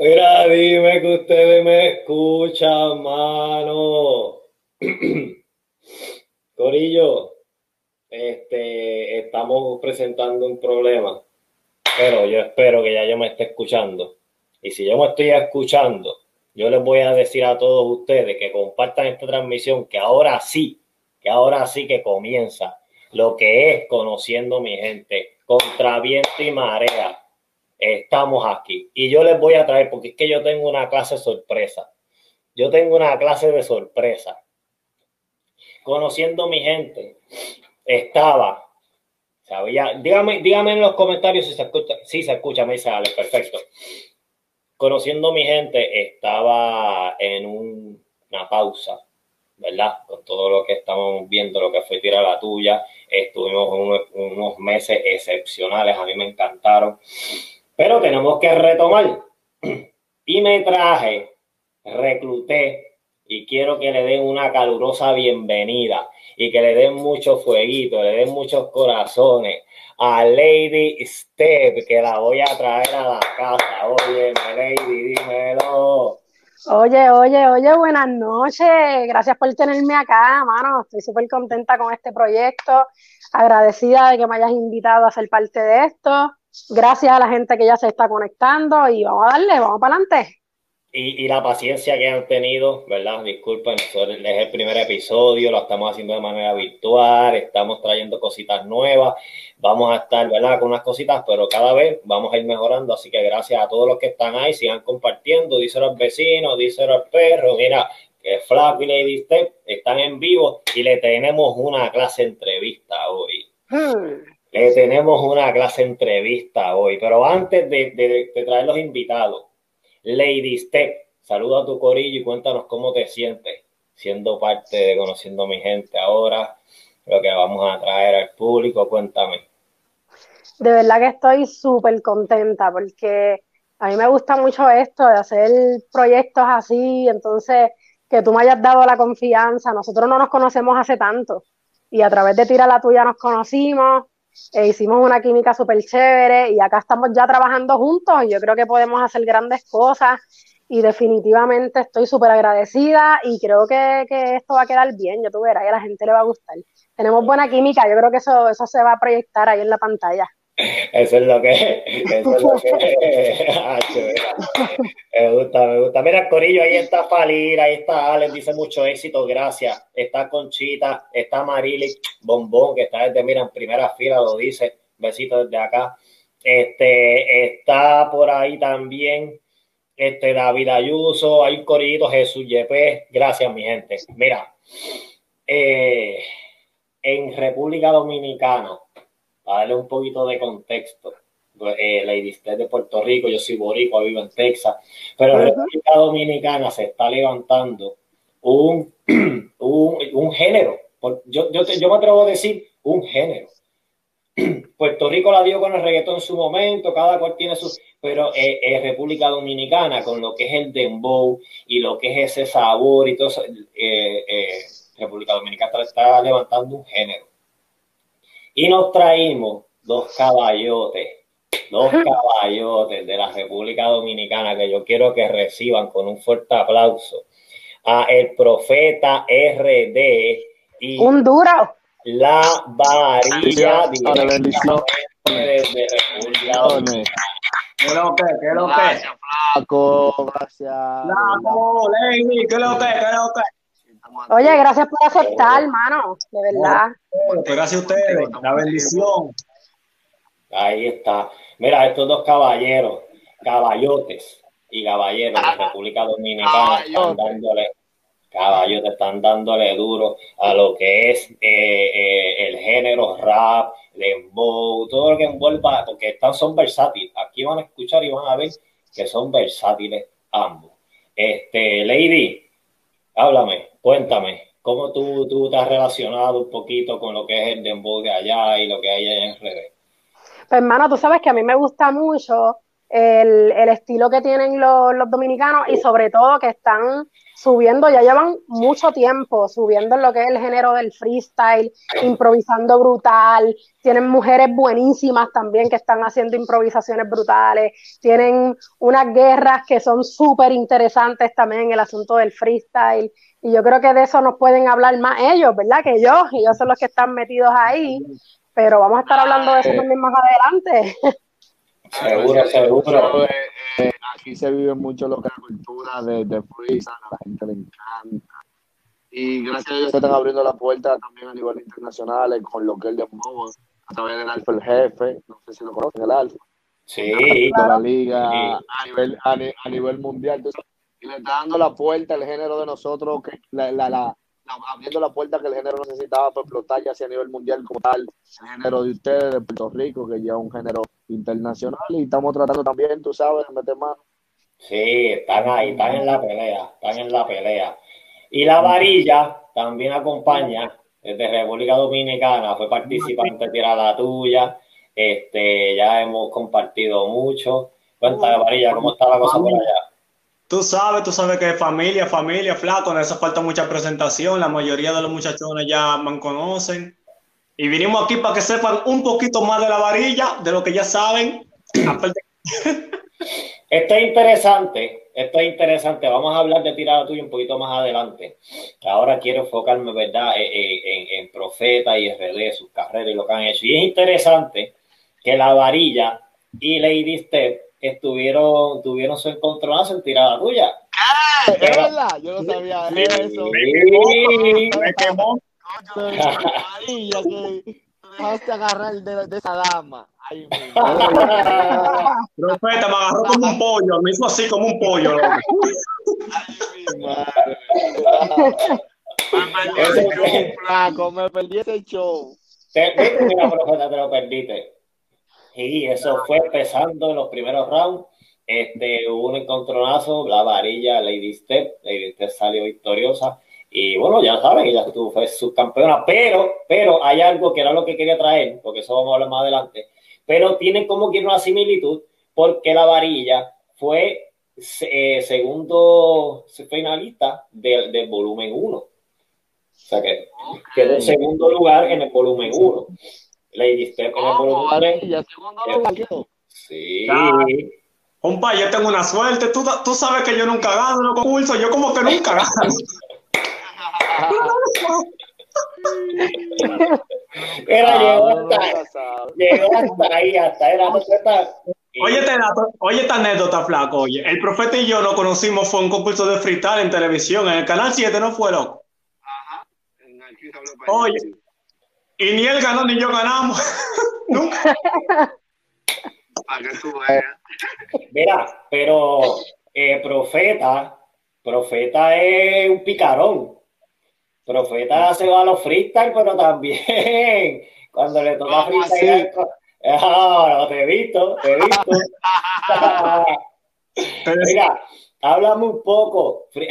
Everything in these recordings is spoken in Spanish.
Mira, dime que ustedes me escuchan, mano. Corillo, este, estamos presentando un problema, pero yo espero que ya yo me esté escuchando. Y si yo me estoy escuchando, yo les voy a decir a todos ustedes que compartan esta transmisión, que ahora sí, que ahora sí que comienza lo que es conociendo mi gente, contra viento y marea. Estamos aquí y yo les voy a traer, porque es que yo tengo una clase sorpresa. Yo tengo una clase de sorpresa. Conociendo mi gente, estaba, sabía, dígame, dígame en los comentarios si se escucha, si se escucha, me dice Ale, perfecto conociendo mi gente, estaba en una pausa, ¿verdad? Con todo lo que estamos viendo, lo que fue tirar la tuya, estuvimos unos, unos meses excepcionales, a mí me encantaron, pero tenemos que retomar. Y me traje, recluté y quiero que le den una calurosa bienvenida y que le den mucho fueguito, le den muchos corazones a Lady Step, que la voy a traer a la casa. Oye, Lady, dímelo. Oye, oye, oye, buenas noches. Gracias por tenerme acá, mano. Estoy súper contenta con este proyecto. Agradecida de que me hayas invitado a ser parte de esto. Gracias a la gente que ya se está conectando y vamos a darle, vamos para adelante y, la paciencia que han tenido, ¿verdad? Disculpen, es el primer episodio, lo estamos haciendo de manera virtual, estamos trayendo cositas nuevas, vamos a estar, ¿verdad? Con unas cositas, pero cada vez vamos a ir mejorando, así que gracias a todos los que están ahí, sigan compartiendo, díselo al vecino, díselo al perro, mira, que Flaco y Lady Step están en vivo y le tenemos una clase entrevista hoy. Hmm. Le tenemos una clase entrevista hoy, pero antes de traer los invitados, Lady Step, saluda a tu corillo y cuéntanos cómo te sientes siendo parte de Conociendo a mi gente ahora, lo que vamos a traer al público, cuéntame. De verdad que estoy súper contenta porque a mí me gusta mucho esto de hacer proyectos así, entonces que tú me hayas dado la confianza, nosotros no nos conocemos hace tanto y a través de Tira la Tuya nos conocimos, e hicimos una química súper chévere y acá estamos ya trabajando juntos y yo creo que podemos hacer grandes cosas y definitivamente estoy súper agradecida y creo que, esto va a quedar bien, yo tú verás que a la gente le va a gustar. Tenemos buena química, yo creo que eso, eso se va a proyectar ahí en la pantalla. Eso es lo que, eso es lo que, me gusta, me gusta. Mira, Corillo, ahí está Falir, ahí está Alex, dice mucho éxito, gracias. Está Conchita, está Marily, Bombón, que está desde, mira, en primera fila, lo dice, besito desde acá. Este, está por ahí también, este, David Ayuso, hay un corillito, Jesús Yepes, gracias, mi gente. Mira, eh, en República Dominicana, para darle un poquito de contexto, eh, Lady de Puerto Rico, yo soy boricua, vivo en Texas, pero en República Dominicana se está levantando un, un, género, yo, yo, yo me atrevo a decir un género. Puerto Rico la dio con el reggaetón en su momento, cada cual tiene su... Pero eh, es República Dominicana con lo que es el dembow y lo que es ese sabor y todo eso, eh, eh, República Dominicana está levantando un género. Y nos traímos dos caballotes, dos caballotes de la República Dominicana que yo quiero que reciban con un fuerte aplauso a el profeta RD y un duro la varilla de República Dominicana. ¿Qué lo que? ¿Qué lo que? Gracias, flaco. Gracias. Flaco, Lenny, ¿qué lo que? ¿Qué lo que? Oye, gracias por aceptar, hermano, de verdad. gracias a ustedes, la bendición. Ahí está. Mira, estos dos caballeros, caballotes y caballeros de República Dominicana están dándole, caballotes están dándole duro a lo que es eh, eh, el género rap, dembow, todo lo que envuelva, porque están, son versátiles. Aquí van a escuchar y van a ver que son versátiles ambos. Este, Lady, háblame, cuéntame, ¿cómo tú, tú relacionado un poquito con lo que es el dembow de allá y lo que hay en redes? Pues hermano, tú sabes que a mí me gusta mucho el, estilo que tienen los, los, dominicanos y sobre todo que están subiendo, ya llevan mucho tiempo subiendo lo que es el género del freestyle, improvisando brutal, tienen mujeres buenísimas también que están haciendo improvisaciones brutales, tienen unas guerras que son súper interesantes también en el asunto del freestyle, y yo creo que de eso nos pueden hablar más ellos, ¿verdad? Que yo, ellos son los que están metidos ahí, pero vamos a estar hablando de eso también más adelante. Seguro, seguro. Eh, eh, aquí se vive mucho lo que es la cultura de, de freestyle, a la gente le encanta. Y gracias a Dios se están abriendo la puerta también a nivel internacional con lo que es el de Mobo, a través del Alfa el Jefe, no sé si lo conocen, el Alfa. Sí. la liga a, nivel, a, nivel mundial. y le está dando la puerta al género de nosotros, que la, la, la abriendo la puerta que el género necesitaba para explotar ya sea a nivel mundial como tal, el género de ustedes de Puerto Rico, que ya es un género internacional y estamos tratando también, tú sabes, de meter mano. Sí, están ahí, están en la pelea, están en la pelea. Y la varilla también acompaña desde República Dominicana, fue participante de Tira la Tuya, este, ya hemos compartido mucho. Cuéntame, Varilla, ¿cómo está la cosa por allá? Tú sabes, tú sabes que familia, familia, flaco, no hace falta mucha presentación, la mayoría de los muchachones ya me conocen. Y vinimos aquí para que sepan un poquito más de la varilla, de lo que ya saben. esto es interesante, esto es interesante. Vamos a hablar de tirada tuya un poquito más adelante. Ahora quiero enfocarme, ¿verdad?, eh, eh, en, Profeta y RD, sus carreras y lo que han hecho. Y es interesante que la varilla y Lady Step estuvieron, tuvieron su encontronazo en tirada tuya. ¿Qué? ¿Es verdad? Yo no sabía eso. Me quemó. María, que dejaste agarrar de, de esa dama. Ay, Profeta, me agarró como un pollo, me hizo así como un pollo. Ay, mi madre. Me perdí ese show, flaco, me perdí ese show. Te, mira, profeta, te lo perdiste. Y eso fue empezando en los primeros rounds. Este, hubo un encontronazo, la varilla Lady Step, Lady Step salió victoriosa. Y bueno, ya saben, ella fue subcampeona, pero, pero hay algo que era lo que quería traer, porque eso vamos a hablar más adelante. Pero tiene como que una similitud, porque la varilla fue eh, segundo finalista del, volumen 1. O sea que quedó en segundo lugar en el volumen 1. Lady Steph en el volumen Sí. Compa, yo tengo una suerte. Tú, tú sabes que yo nunca gano los concursos. Yo como que nunca gano. Era, llegó hasta, llegó hasta ahí, hasta era Oye, oye, esta anécdota, flaco. Oye, el profeta y yo nos conocimos fue un concurso de frital en televisión, en el canal 7, ¿no fue loco? Ajá. Oye, y ni él ganó ni yo ganamos. Nunca. Para que tú veas. Mira, pero eh, Profeta, Profeta es un picarón. Profeta se va a los freestyle, pero también cuando le toca freestyle. Ahora te he visto, te he visto. Mira, háblame un poco, eh,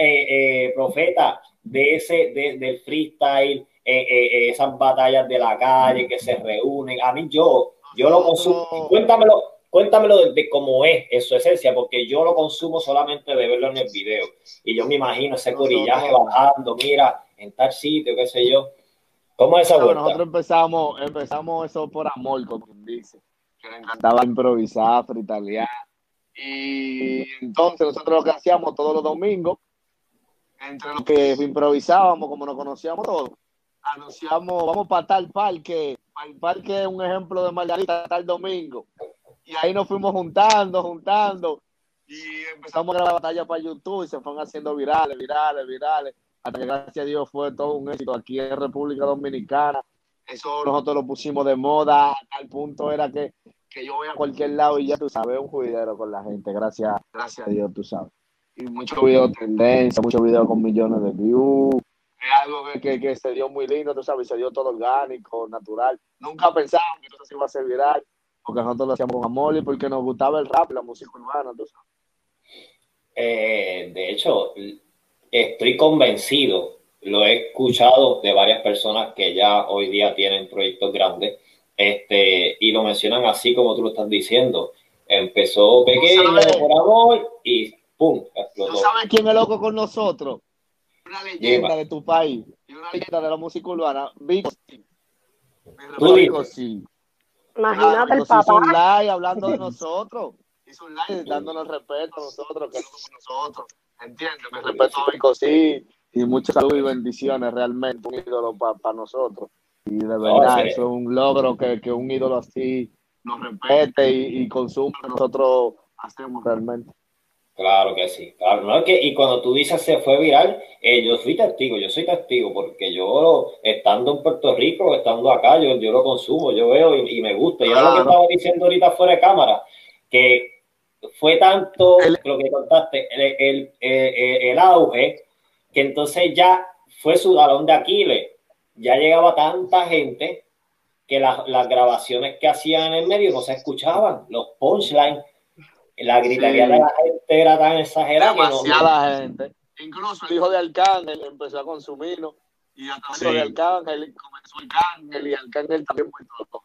eh, Profeta, de ese, de, del freestyle eh, eh, esas batallas de la calle que se reúnen. A mí yo, yo lo consumo. Cuéntamelo, cuéntamelo de, cómo es en su esencia, porque yo lo consumo solamente de verlo en el video. Y yo me imagino ese corillaje bajando, mira, en tal sitio, qué sé yo. ¿Cómo es esa vuelta? Nosotros empezamos, empezamos eso por amor, como dice. Que me encantaba improvisar, fritalear. Y entonces nosotros lo que hacíamos todos los domingos, entre los que improvisábamos, como nos conocíamos todos, anunciamos, vamos para tal parque, el parque es un ejemplo de Margarita, tal domingo. Y ahí nos fuimos juntando, juntando, y empezamos a grabar batalla para YouTube y se fueron haciendo virales, virales, virales, hasta que gracias a Dios fue todo un éxito aquí en República Dominicana. Eso nosotros lo pusimos de moda, al punto era que, que yo voy a cualquier lado y ya tú sabes, un juidero con la gente, gracias, gracias a Dios, tú sabes. Y muchos videos tendencia, muchos videos con millones de views, es algo que, que, se dio muy lindo, tú sabes, se dio todo orgánico, natural. Nunca pensábamos que eso se iba a ser viral, porque nosotros lo hacíamos con amor y porque nos gustaba el rap, la música urbana, tú sabes. Eh, de hecho, estoy convencido, lo he escuchado de varias personas que ya hoy día tienen proyectos grandes, este, y lo mencionan así como tú lo estás diciendo. Empezó pequeño, por amor, y ¡pum! Explotó. ¿Tú sabes quién es loco con nosotros? Una leyenda de tu país y una leyenda de la música urbana, Vico Vico sí. Imagínate el papá. Hizo un live hablando de nosotros. Hizo un live dándonos respeto a nosotros, que con nosotros. ¿Entiendes? Me respeto a Vico sí. Y mucha salud y bendiciones, realmente un ídolo para nosotros. Y de verdad, eso es un logro que, que un ídolo así nos respete y, y consuma que nosotros hacemos realmente. Claro que sí, claro, no que, y cuando tú dices se fue viral, eh, yo soy testigo, yo soy testigo, porque yo estando en Puerto Rico, estando acá, yo, yo lo consumo, yo veo y, me gusta. Y era lo que estaba diciendo ahorita fuera de cámara, que fue tanto lo que contaste, el, el, el, auge, que entonces ya fue su galón de Aquiles, ya llegaba tanta gente que las grabaciones que hacían en el medio no se escuchaban, los punchlines la gritaría de la gente era tan exagerada. Demasiada gente. Incluso el hijo de Arcángel empezó a consumirlo y a través de Arcángel comenzó Arcángel y Arcángel también todo.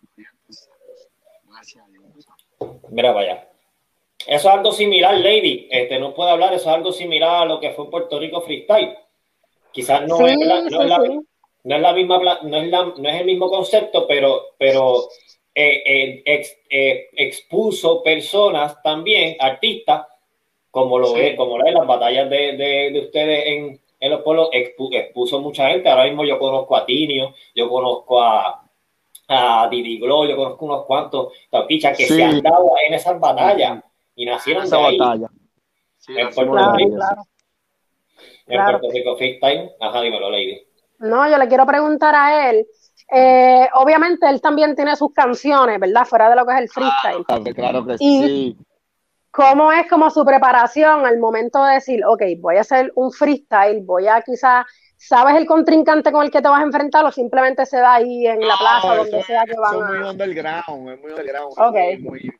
Gracias a Dios. Mira, vaya. Eso es algo similar, Lady. Este, no puede hablar, eso es algo similar a lo que fue Puerto Rico Freestyle. Quizás no, es, la, no, es, la, no es la misma, no es, la, no es el mismo concepto, pero, pero eh, eh, expuso personas también, artistas, como lo es, como lo es las batallas de, de, ustedes en, en, los pueblos, expuso mucha gente. Ahora mismo yo conozco a Tinio, yo conozco a, a Didi Glow, yo conozco unos cuantos tauquichas que se han dado en esas batallas y nacieron de ahí. Batalla. en Puerto Rico. Claro. En Puerto Rico Freestyle. Ajá, dímelo, Lady. No, yo le quiero preguntar a él eh, obviamente él también tiene sus canciones, ¿verdad? Fuera de lo que es el freestyle. Claro, que sí. ¿Cómo es como su preparación al momento de decir, ok, voy a hacer un freestyle, voy a quizás, ¿sabes el contrincante con el que te vas a enfrentar o simplemente se da ahí en la plaza, donde sea que van a... Es muy underground, es muy underground, okay. muy, muy,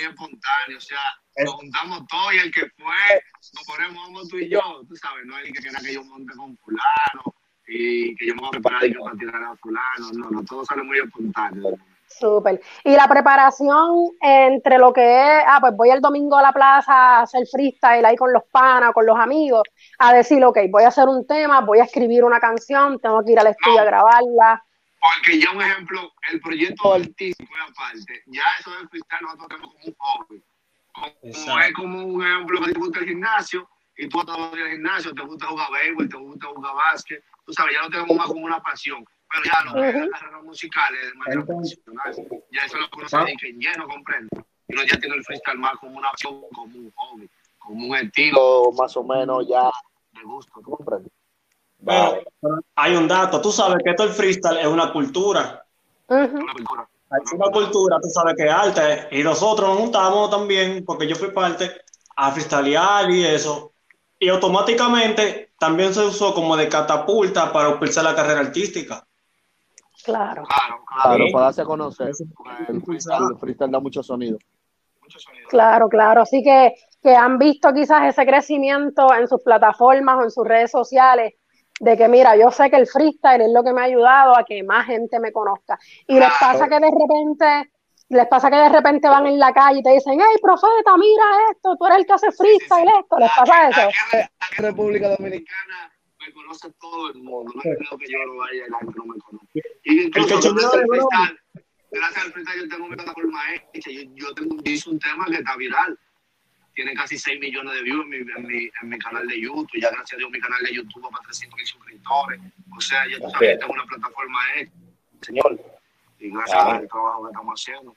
espontáneo, o sea, nos juntamos todos y el que fue, nos ponemos tú y yo, tú sabes, no hay que quiera que yo monte con fulano, y que yo me voy a preparar y que para tirar a fulano, no, no, todo sale muy espontáneo. Súper. Y la preparación entre lo que es, ah, pues voy el domingo a la plaza a hacer freestyle ahí con los panas, con los amigos, a decir, ok, voy a hacer un tema, voy a escribir una canción, tengo que ir al estudio a grabarla. Porque ya un ejemplo, el proyecto artístico aparte, ya eso del freestyle nosotros tenemos como un hobby. Como, es como un ejemplo que te gusta el gimnasio, y tú en el gimnasio, te gusta jugar béisbol, te gusta jugar básquet, tú sabes, ya lo tenemos más como una pasión. Pero ya lo que es las carreras musicales de manera profesional, ya eso lo conoce y que ya no comprende. Y uno ya tiene el freestyle más como una opción, como un hobby, como un estilo más o menos ya de gusto, ¿tú comprendes? Vale. hay un dato, tú sabes que esto el freestyle es una cultura. Una cultura. Es una cultura, tú sabes que es alta. Y nosotros nos juntamos también, porque yo fui parte, a freestylear y eso. Y automáticamente también se usó como de catapulta para impulsar la carrera artística. Claro. Claro, claro, para darse a conocer. El freestyle, da mucho sonido. Claro, claro. Así que, que han visto quizás ese crecimiento en sus plataformas o en sus redes sociales de que mira, yo sé que el freestyle es lo que me ha ayudado a que más gente me conozca. Y les pasa que de repente les pasa que de repente van en la calle y te dicen, hey, profeta, mira esto, tú eres el que hace freestyle, esto, ¿les pasa eso? Aquí en República Dominicana me conoce todo el mundo, no creo que yo no vaya el que no me conozca. Y incluso gracias al freestyle, gracias al freestyle yo tengo mi plataforma hecha, yo, yo tengo hice un tema que está viral, tiene casi 6 millones de views en mi, en mi, en mi canal de YouTube, ya gracias a Dios mi canal de YouTube va para 300 mil suscriptores, o sea, ya tú sabes, tengo una plataforma hecha, señor, y gracias al trabajo que estamos haciendo.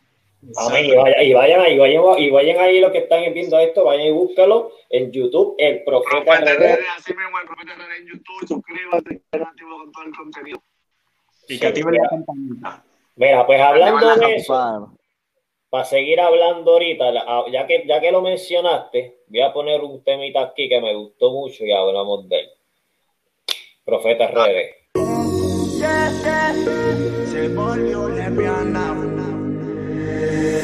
Amén. Y, vayan, y, vayan, ahí, vayan, y vayan ahí los que están viendo esto, vayan y búscalo en YouTube, el Profeta, RD. Así mismo, el Profeta RD en YouTube, suscríbete, activo con todo el contenido. Y que active la campanita. Mira, pues hablando de eso, para seguir hablando ahorita, ya que, ya que lo mencionaste, voy a poner un temita aquí que me gustó mucho y hablamos de él. Profeta lesbiana.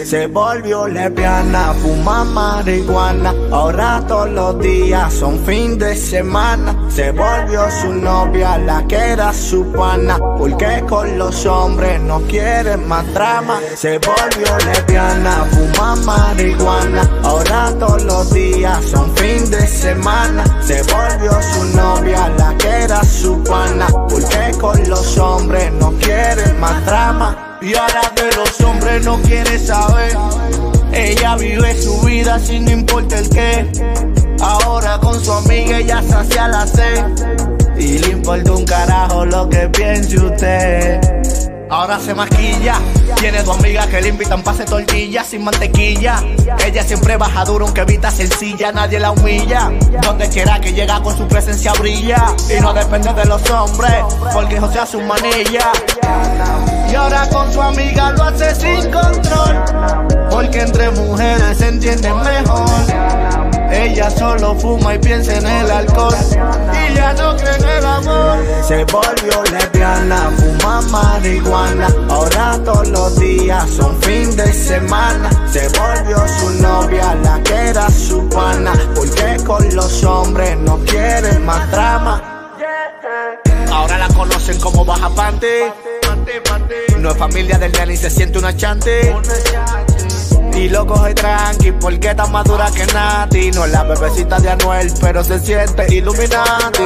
Se volvió lesbiana, fuma marihuana. Ahora todos los días son fin de semana. Se volvió su novia, la que era su pana. Porque con los hombres no quiere más drama. Se volvió lesbiana, fuma marihuana. Ahora todos los días son fin de semana. Se volvió su novia, la que era su pana. Porque con los hombres no quiere más drama. Y ahora de los hombres no quiere saber. Ella vive su vida sin no importa el qué. Ahora con su amiga ella sacia la sed. Y le importa un carajo lo que piense usted. Ahora se maquilla. Tiene dos amigas que le invitan pase tortillas sin mantequilla. Ella siempre baja duro aunque evita sencilla, nadie la humilla. Donde quiera que llega con su presencia brilla. Y no depende de los hombres, porque José hace su manilla. Y ahora con su amiga lo hace sin control. Porque entre mujeres se entienden mejor. Ella solo fuma y piensa en el alcohol. Y ya no cree en el amor. Se volvió lesbiana, fuma marihuana. Ahora todos los días son fin de semana. Se volvió su novia, la que era su pana. Porque con los hombres no quiere más drama. Ahora la conocen como Baja Pante. No es familia del día ni se siente una chante. Y lo coge tranqui porque está más dura que Nati. No es la bebecita de Anuel, pero se siente Illuminati.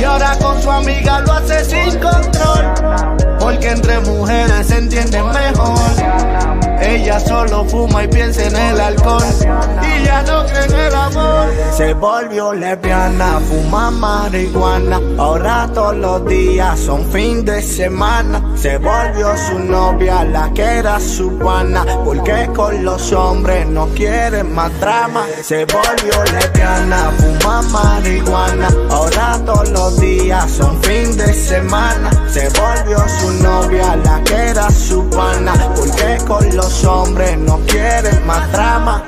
Y ahora con su amiga lo hace sin control. Porque entre mujeres se entienden mejor. Ella solo fuma y piensa en el alcohol. Y ya no cree en el amor. Se volvió lesbiana, fuma marihuana. Ahora todos los días son fin de semana. Se volvió su novia, la que era su pana. Porque con los hombres no quiere más drama. Se volvió lesbiana, fuma marihuana. Ahora todos los días son fin de semana. Se volvió su novia, la que era su pana. Porque con los los hombres no quieren más drama.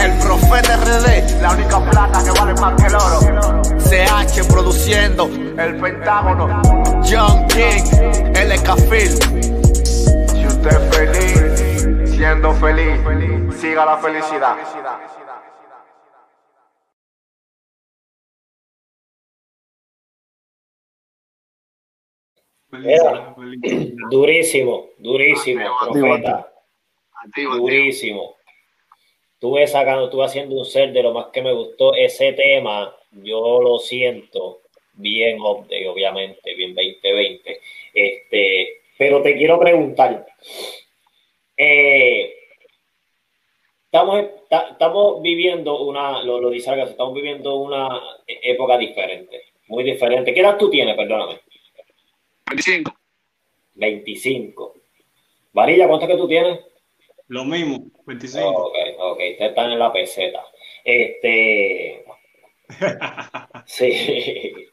El profeta RD, la única plata que vale más que el oro. CH produciendo, el Pentágono, John King, LK Film. Si usted es feliz, siendo feliz, siga la felicidad. durísimo, durísimo, profeta. durísimo. Estuve sacando, estuve haciendo un ser de lo más que me gustó ese tema. Yo lo siento bien, obviamente, bien 2020. Este, pero te quiero preguntar. Eh, estamos, estamos viviendo una, lo, lo dice estamos viviendo una época diferente, muy diferente. ¿Qué edad tú tienes? Perdóname. 25. 25. Varilla, ¿cuánto que tú tienes? Lo mismo, 25. Ok, ok, ustedes están en la peseta. Este. sí.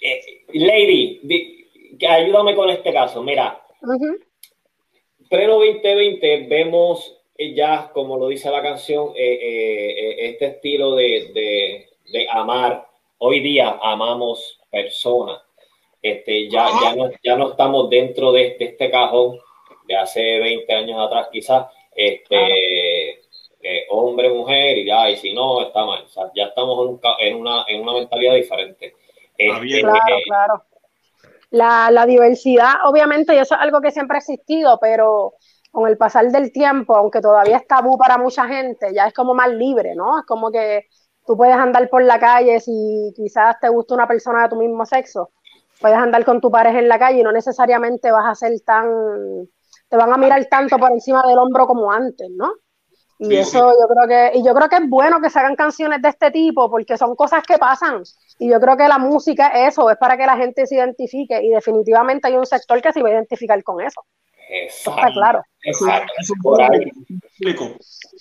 Eh, lady, ayúdame con este caso. Mira, uh 2020 vemos ya, como lo dice la canción, eh, eh, este estilo de, de amar. Hoy día amamos personas. Este, ya, ya, no, ya no estamos dentro de, este cajón de hace 20 años atrás, quizás, este, eh, hombre, mujer, y ya, y si no, está mal. ya estamos en, una, en una mentalidad diferente. Este, claro, claro. La, la diversidad, obviamente, y eso es algo que siempre ha existido, pero con el pasar del tiempo, aunque todavía es tabú para mucha gente, ya es como más libre, ¿no? Es como que tú puedes andar por la calle si quizás te gusta una persona de tu mismo sexo, puedes andar con tu pareja en la calle y no necesariamente vas a ser tan, te van a mirar tanto por encima del hombro como antes, ¿no? Y eso yo creo que, y yo creo que es bueno que se hagan canciones de este tipo, porque son cosas que pasan. Y yo creo que la música es eso, es para que la gente se identifique. Y definitivamente hay un sector que se va a identificar con eso. Exacto. Está claro. Exacto. Por ahí.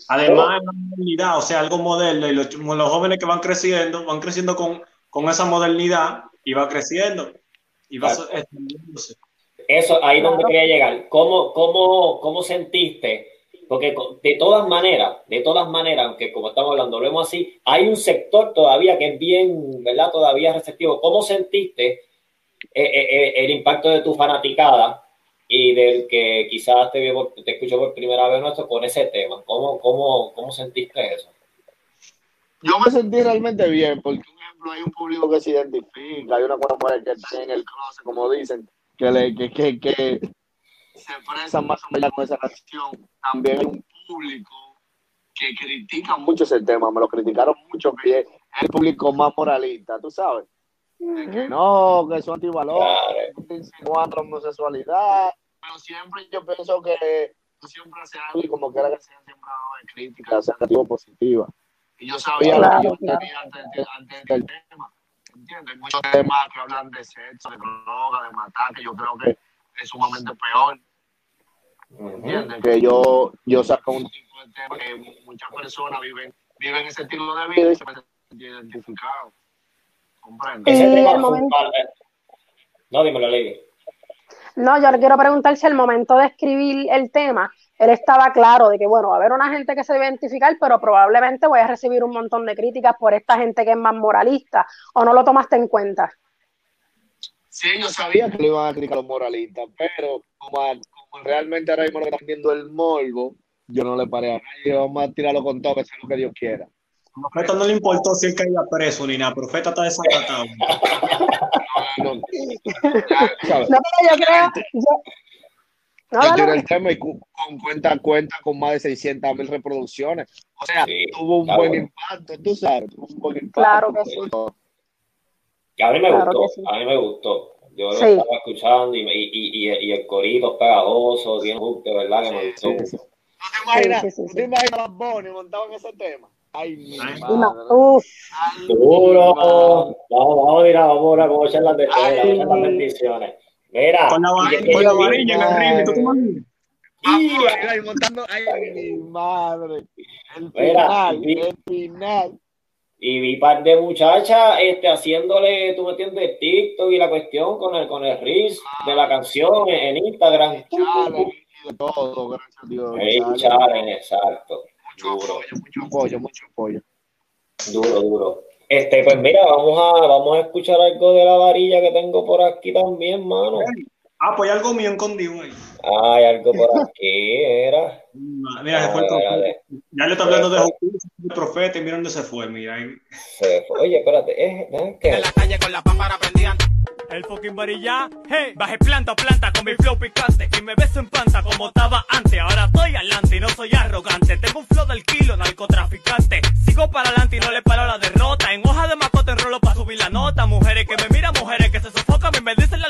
Además, la modernidad, o sea, algo moderno, y los, jóvenes que van creciendo, van creciendo con, con esa modernidad y va creciendo. Y va Eso, ahí donde quería llegar. ¿Cómo, cómo, cómo sentiste? Porque de todas maneras, de todas maneras, aunque como estamos hablando, lo vemos así, hay un sector todavía que es bien, ¿verdad? Todavía receptivo. ¿Cómo sentiste eh, eh, eh, el impacto de tu fanaticada y del que quizás te, te escuchó por primera vez nuestro con ese tema. ¿Cómo, cómo, cómo sentiste eso? Yo me sentí realmente bien, porque, por ejemplo, hay un público que se identifica, hay una mujer que está en el closet, como dicen, que, le, que, que, que se expresan más o menos con esa canción. También hay un público que critica mucho ese tema, me lo criticaron mucho, que es el público más moralista, tú sabes. Que no, que son antivalores, que insinuando homosexualidad, pero siempre yo pienso que siempre hace algo y como que la canción siempre de crítica, sea negativa o positiva. Y yo sabía lo que yo tenía antes, antes, del tema. ¿Entiendes? Hay muchos temas que hablan de sexo, de droga, de matar, que yo creo que es sumamente peor. ¿Entiendes? Que yo, yo saco un tipo de tema que muchas personas viven, viven ese estilo de vida y se me identificados. ¿Comprende? Ese eh, tema momento... No, dímelo, Lady. No, yo le quiero preguntar si el momento de escribir el tema él estaba claro de que, bueno, va a haber una gente que se debe identificar, pero probablemente voy a recibir un montón de críticas por esta gente que es más moralista, o no lo tomaste en cuenta. Sí, yo sabía que lo iban a criticar los moralistas, pero como, realmente ahora mismo lo están viendo el morbo, yo no le paré a nadie, vamos a tirarlo con todo, que sea lo que Dios quiera. Profeta no le importó si él caía preso ni nada, Profeta está desacatado. no, no, no, yo creo, yo el tema y con cuenta cuenta con más de 600 mil reproducciones. O sea, tuvo un buen impacto, tú sabes, tuvo un buen impacto. Claro que sí. a mí me gustó, a mí me gustó. Yo lo estaba escuchando y, y, y, y, el corito pegajoso, bien de verdad que me gustó. ¿No te imaginas, ¿no te imaginas a Bonnie montado en ese tema? Ay, mi madre. Uf. Duro. Vamos, vamos, mira, vamos a echar las, de, las bendiciones. Mira, con la, con la varilla en el ring, ¿tú montando, ay, mi madre. El final, Mira, el final. Y vi par de muchachas este, haciéndole, tú me entiendes, TikTok y la cuestión con el, con el Riz de la canción en, Instagram. De todo, gracias a Dios. Hey, challenge, exacto. Mucho duro. apoyo, mucho apoyo, mucho apoyo. Duro, duro. Este, pues mira, vamos a, vamos a escuchar algo de la varilla que tengo por aquí también, mano. Ah, pues hay algo mío escondido ahí. Ah, hay algo por aquí, era. Mira, se fue el profeta. Ya le está hablando de Jesús, el profeta, y mira dónde se fue, mira. Se fue. Oye, espérate, es, ¿eh? En la calle con la pámpara prendida. El fucking varilla, hey, bajé planta a planta con mi flow picante y me beso en planta como estaba antes. Ahora estoy adelante y no soy arrogante. Tengo un flow del kilo, narcotraficante. Sigo para adelante y no le paro la derrota. En hoja de macota enrolo para subir la nota. Mujeres que me miran, mujeres que se sofocan y me dicen la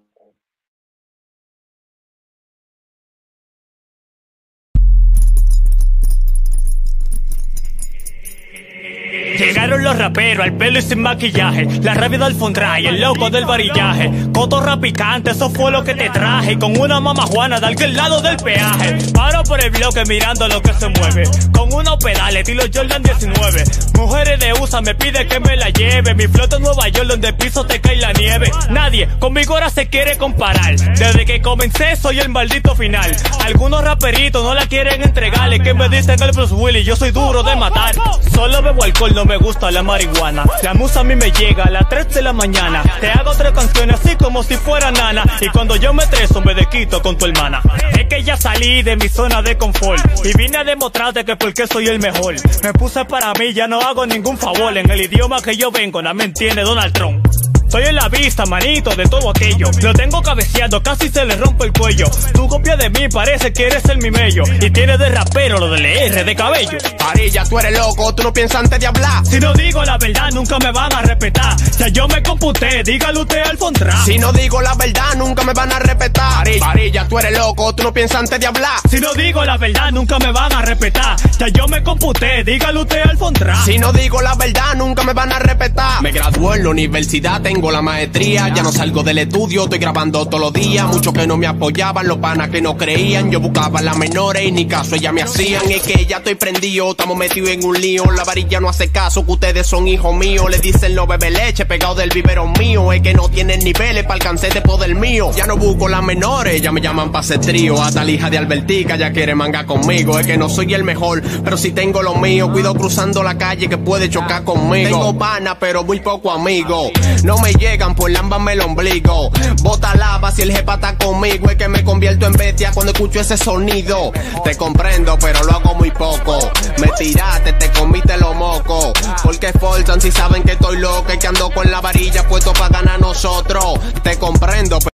Llegaron los raperos, al pelo y sin maquillaje. La rabia del y el loco del varillaje. Cotorra picante, eso fue lo que te traje. Con una mamá juana de aquel lado del peaje. Paro por el bloque mirando lo que se mueve. Con unos pedales, estilo Jordan 19. Mujeres de USA me pide que me la lleve. Mi flota en Nueva York, donde piso te cae la nieve. Nadie conmigo ahora se quiere comparar. Desde que comencé, soy el maldito final. Algunos raperitos no la quieren entregarle. Que me dicen el Bruce Willis, yo soy duro de matar. Solo bebo alcohol, no me gusta la marihuana. La musa a mí me llega a las 3 de la mañana. Te hago tres canciones así como si fuera nana. Y cuando yo me treso me desquito con tu hermana. Es que ya salí de mi zona de confort. Y vine a demostrarte que porque soy el mejor. Me puse para mí, ya no hago ningún favor. En el idioma que yo vengo, no me entiende Donald Trump. Soy en la vista, manito, de todo aquello. Lo tengo cabeceando, casi se le rompe el cuello. Tu copia de mí parece que eres el mi mello. Y tienes de rapero lo del R de cabello. Parilla, tú eres loco, tú no piensas antes de hablar. Si no digo la verdad, nunca me van a respetar. Ya yo me computé, dígalo usted al Fontra. Si no digo la verdad, nunca me van a respetar. Parilla, tú eres loco, tú no piensas antes de hablar. Si no digo la verdad, nunca me van a respetar. Ya yo me computé, dígalo usted al Fontra. Si no digo la verdad, nunca me van a respetar. Me gradué en la universidad, tengo tengo la maestría, ya no salgo del estudio, estoy grabando todos los días. Muchos que no me apoyaban, los panas que no creían. Yo buscaba las menores y ni caso ellas me hacían. Es que ya estoy prendido, estamos metidos en un lío. La varilla no hace caso, que ustedes son hijos míos. Le dicen no bebe leche, pegado del biberón mío. Es que no tienen niveles para alcanzar de poder mío. Ya no busco las menores, ya me llaman para ser trío. Hasta la hija de Albertica ya quiere manga conmigo. Es que no soy el mejor, pero si tengo lo mío. Cuido cruzando la calle que puede chocar conmigo. Tengo pana, pero muy poco amigo. No me llegan, pues lámbame el ombligo. Bota lava si el jepa está conmigo. Es que me convierto en bestia cuando escucho ese sonido. Te comprendo, pero lo hago muy poco. Me tiraste, te comiste los mocos. Porque forzan si saben que estoy loco y que ando con la varilla puesto para ganar nosotros. Te comprendo, pero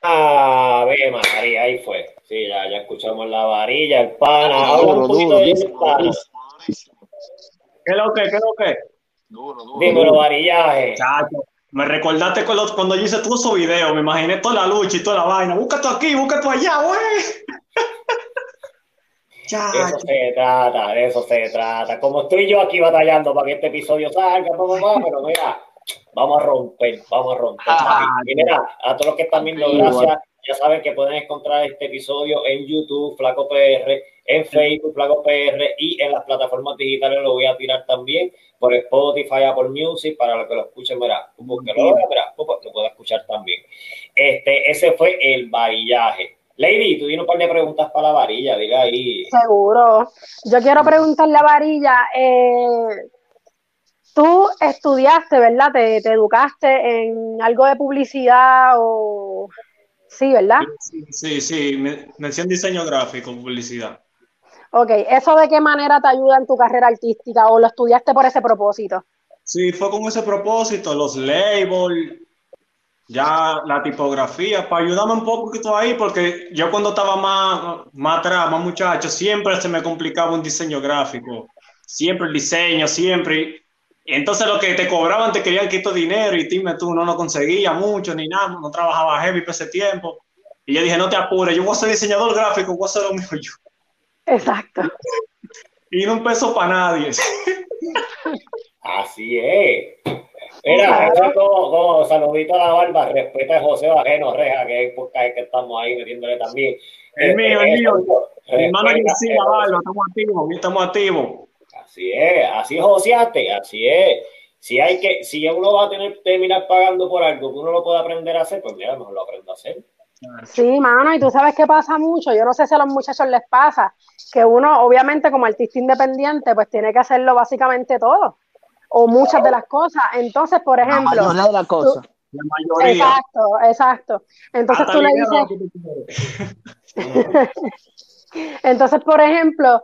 Ave María, ahí fue. Sí, ya, ya escuchamos la varilla, el pana. Habla Duro, un poquito duro, de pana. ¿Qué es lo que? ¿Qué es lo que? Duro, duro, Dímelo, duro. varillaje. Chacho, me recordaste los- cuando yo hice todo esos videos, me imaginé toda la lucha y toda la vaina. Busca tú aquí, busca tú allá, güey. De eso se trata, de eso se trata. Como estoy yo aquí batallando para que este episodio salga, papá, papá, pero mira, vamos a romper, vamos a romper. Ah, y mira, a todos los que están viendo, gracias. Ya saben que pueden encontrar este episodio en YouTube, Flaco PR, en Facebook, Flaco PR, y en las plataformas digitales lo voy a tirar también por Spotify, Apple Music, para los que lo escuchen, mira, búsquelo, mira, lo puedo escuchar también. Este, ese fue el varillaje. Lady, tú tienes un par de preguntas para la varilla, diga ahí. Seguro. Yo quiero preguntarle a Varilla, eh, tú estudiaste, ¿verdad? Te, te educaste en algo de publicidad o... Sí, ¿verdad? Sí, sí, sí, me- mención diseño gráfico, publicidad. Ok, ¿eso de qué manera te ayuda en tu carrera artística o lo estudiaste por ese propósito? Sí, fue con ese propósito, los labels, ya la tipografía, para ayudarme un poquito ahí, porque yo cuando estaba más, más atrás, más muchacho, siempre se me complicaba un diseño gráfico, siempre el diseño, siempre. Y entonces lo que te cobraban te querían quitar dinero y dime tú, no lo conseguía mucho ni nada, no trabajaba heavy por ese tiempo. Y yo dije, no te apures, yo voy a ser diseñador gráfico, voy a hacer lo mío yo. Exacto. Y no un peso para nadie. Así es. Mira, es como, como saludito a la barba, respeta a José Bajeno Reja, que es porque que estamos ahí metiéndole también. El mío, el mío. Mi hermano Respeta, Yesí, la barba, estamos activos, estamos activos. Así es, así joseaste, así es. Si hay que, si uno va a tener que terminar pagando por algo que uno lo puede aprender a hacer, pues mira, mejor lo aprendo a hacer. Sí, mano, y tú sabes qué pasa mucho. Yo no sé si a los muchachos les pasa que uno, obviamente, como artista independiente, pues tiene que hacerlo básicamente todo o muchas de las cosas. Entonces, por La ejemplo, mayoría de las cosas. La mayoría. exacto, exacto. Entonces Hasta tú le dices, que. Entonces, por ejemplo,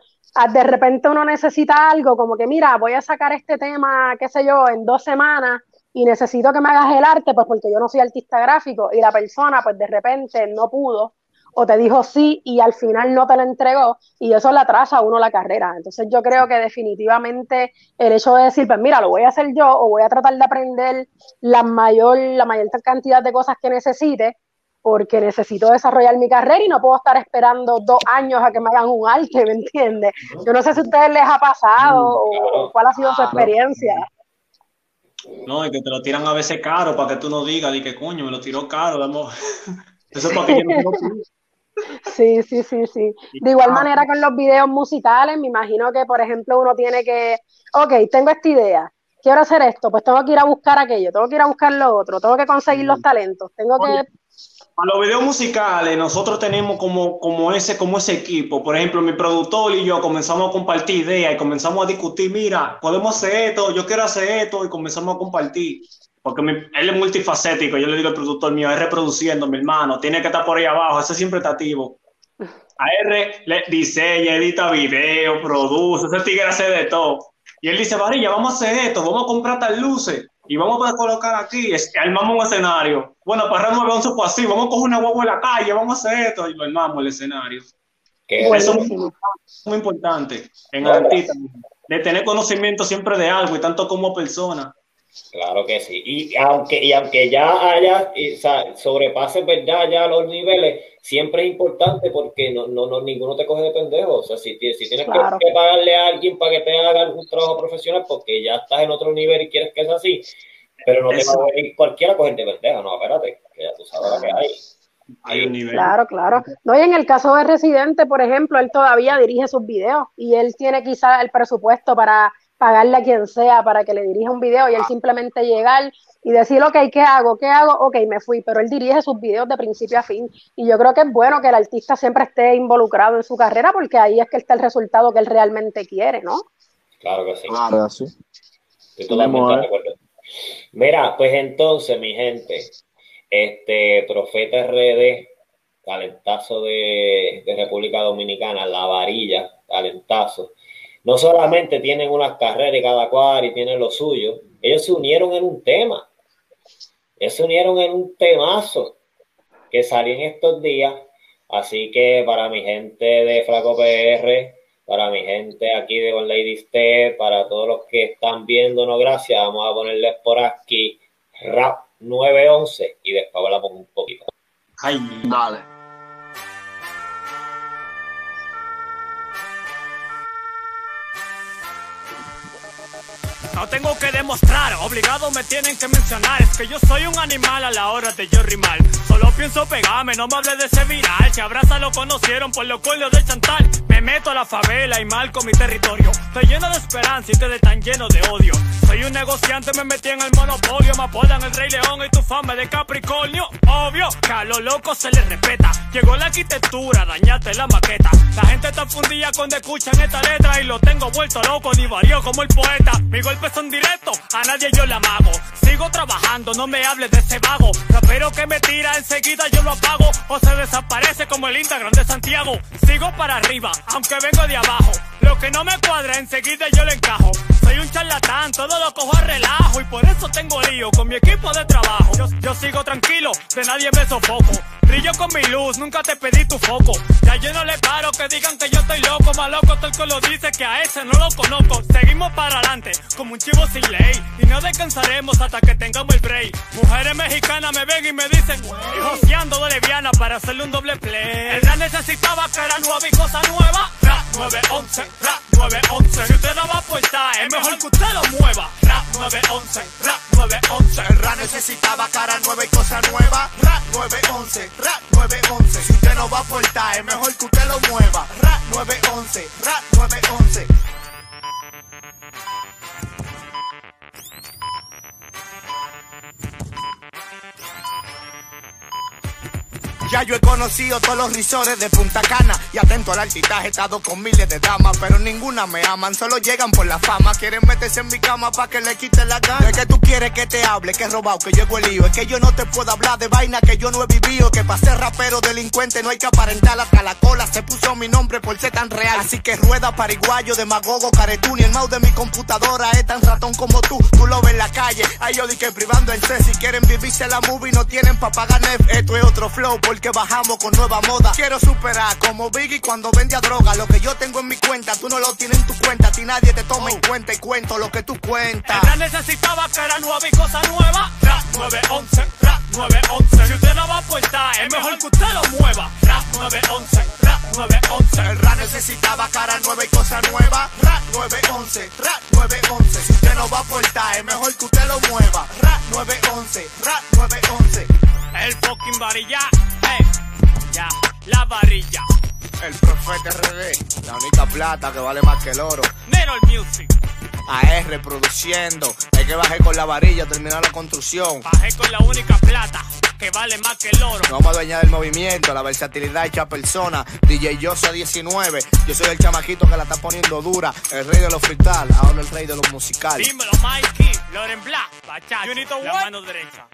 de repente uno necesita algo como que, mira, voy a sacar este tema, qué sé yo, en dos semanas y necesito que me hagas el arte, pues porque yo no soy artista gráfico y la persona, pues de repente no pudo o te dijo sí y al final no te lo entregó y eso le atrasa a uno la carrera. Entonces yo creo que definitivamente el hecho de decir, pues mira, lo voy a hacer yo o voy a tratar de aprender la mayor, la mayor cantidad de cosas que necesite porque necesito desarrollar mi carrera y no puedo estar esperando dos años a que me hagan un arte, ¿me entiendes? Yo no sé si a ustedes les ha pasado o cuál ha sido su experiencia. No, y que te lo tiran a veces caro para que tú no digas, di que coño, me lo tiró caro, damos. Eso es para que yo no. Sí, sí, sí, sí. De igual manera con los videos musicales, me imagino que, por ejemplo, uno tiene que, ok, tengo esta idea, quiero hacer esto, pues tengo que ir a buscar aquello, tengo que ir a buscar lo otro, tengo que conseguir los talentos, tengo que... A los videos musicales, nosotros tenemos como, como, ese, como ese equipo. Por ejemplo, mi productor y yo comenzamos a compartir ideas y comenzamos a discutir, mira, podemos hacer esto, yo quiero hacer esto, y comenzamos a compartir. Porque mi- él es multifacético, yo le digo al productor mío, es reproduciendo, mi hermano, tiene que estar por ahí abajo, ese siempre está activo. A R le diseña, edita video, produce, ese tigre hace de todo. Y él dice, Varilla, vamos a hacer esto, vamos a comprar tal luces y vamos a colocar aquí, armamos un escenario. Bueno, para Ramos 911 fue así, vamos a coger una guagua en la calle, vamos a hacer esto y lo armamos el escenario. Que Eso es muy importante en el artista, de tener conocimiento siempre de algo y tanto como persona. Claro que sí. Y aunque, y aunque ya haya, y, o sea, sobrepase verdad ya los niveles, siempre es importante porque no, no, no ninguno te coge de pendejo. O sea, si, si tienes que- Claro. que, pagarle a alguien para que te haga un trabajo profesional porque ya estás en otro nivel y quieres que sea así, Pero no te va a venir cualquiera cogerte pendeja, no, espérate, que ya tú sabes lo que hay. Hay un nivel. Claro, claro. No, y en el caso de Residente, por ejemplo, él todavía dirige sus videos y él tiene quizá el presupuesto para pagarle a quien sea para que le dirija un video y él simplemente llegar y decir, ok, ¿qué hago? ¿Qué hago? Ok, me fui, pero él dirige sus videos de principio a fin y yo creo que es bueno que el artista siempre esté involucrado en su carrera porque ahí es que está el resultado que él realmente quiere, ¿no? Claro que sí. Claro, sí. Estoy totalmente de acuerdo. Mira, pues entonces, mi gente, este Profeta RD, talentazo de, de República Dominicana, La Varilla, talentazo. No solamente tienen unas carreras y cada cual y tienen lo suyo, ellos se unieron en un tema. Ellos se unieron en un temazo que salió en estos días. Así que para mi gente de Flaco PR, para mi gente aquí de One Lady Step, para todos los que están viéndonos, gracias. Vamos a ponerles por aquí Rap 911 y después hablamos un poquito. Ay, Dale. No tengo que demostrar, obligado me tienen que mencionar. Es que yo soy un animal a la hora de yo rimar. Solo pienso pegarme, no me hables de ese viral. Si abraza lo conocieron por los cuellos de Chantal. Me meto a la favela y marco mi territorio. Estoy lleno de esperanza y ustedes están llenos de odio. Soy un negociante, me metí en el monopolio. Me apodan el Rey León y tu fama de Capricornio. Obvio, que a los locos se les respeta. Llegó la arquitectura, dañaste la maqueta. La gente está fundida cuando escuchan esta letra y lo tengo vuelto loco, ni varió como el poeta. Mi golpe son directos, a nadie yo le amago. Sigo trabajando, no me hables de ese vago. Rapero que me tira enseguida yo lo apago o se desaparece como el Instagram de Santiago. Sigo para arriba, aunque vengo de abajo. Lo que no me cuadra enseguida yo le encajo. Soy un charlatán, todo lo cojo a relajo y por eso tengo lío con mi equipo de trabajo. Yo, sigo tranquilo, de nadie me sofoco. Brillo con mi luz, nunca te pedí tu foco. Ya yo no le paro que digan que yo estoy loco, más loco todo el que lo dice que a ese no lo conozco. Seguimos para adelante, como un chivo sin ley. Y no descansaremos hasta que tengamos el break. Mujeres mexicanas me ven y me dicen, y joseando de leviana para hacerle un doble play. Ella necesitaba que era nueva y cosa nueva. Rap 911, rap 911. Si usted no va a aportar, es mejor que usted lo mueva. Rap 911, rap 911. El rap necesitaba cara nueva y cosa nueva. Rap 911, rap 911. Si usted no va a aportar, es mejor que usted lo mueva. Rap 911, rap 911. Ya yo he conocido todos los risores de Punta Cana y atento al altitaje he estado con miles de damas, pero ninguna me aman, solo llegan por la fama. Quieren meterse en mi cama para que le quite la gana. Es que tú quieres que te hable, que he robado, que yo he lío. Es que yo no te puedo hablar de vaina que yo no he vivido. Que para ser rapero delincuente no hay que aparentar hasta la cola. Se puso mi nombre por ser tan real. Así que rueda pariguayo, demagogo, caretún. Y el mouse de mi computadora es tan ratón como tú. Tú lo ves en la calle. Ay, yo di que privando el C. Si quieren vivirse la movie, no tienen pa' pagar. Esto es otro flow porque bajamos con nueva moda. Quiero superar como Biggie cuando vendía droga. Lo que yo tengo en mi cuenta, tú no lo tienes en tu cuenta. A ti nadie te toma en cuenta y cuento lo que tú cuentas. Ella necesitaba que era nueva y cosa nueva. Rap 911, rap 911. Si usted no va a aportar, es mejor que usted lo mueva. Rap 911, rap 911. El rap necesitaba cara nueva y cosa nueva. Rap 911, rap 911. Si usted no va a aportar, es mejor que usted lo mueva. Rap 911, rap 911. El fucking varilla, eh, ya, la varilla. El profeta RD, la única plata que vale más que el oro. Nero Music, AR produciendo, hay que bajar con la varilla, terminar la construcción. bajé con la única plata que vale más que el oro. No vamos a dueñar del movimiento, la versatilidad hecha persona. DJ Yosa 19, yo soy el chamaquito que la está poniendo dura. El rey de los frital, ahora el rey de los musicales. Dímelo, Mikey, Loren Black, Bachacho, Junito, la mano derecha.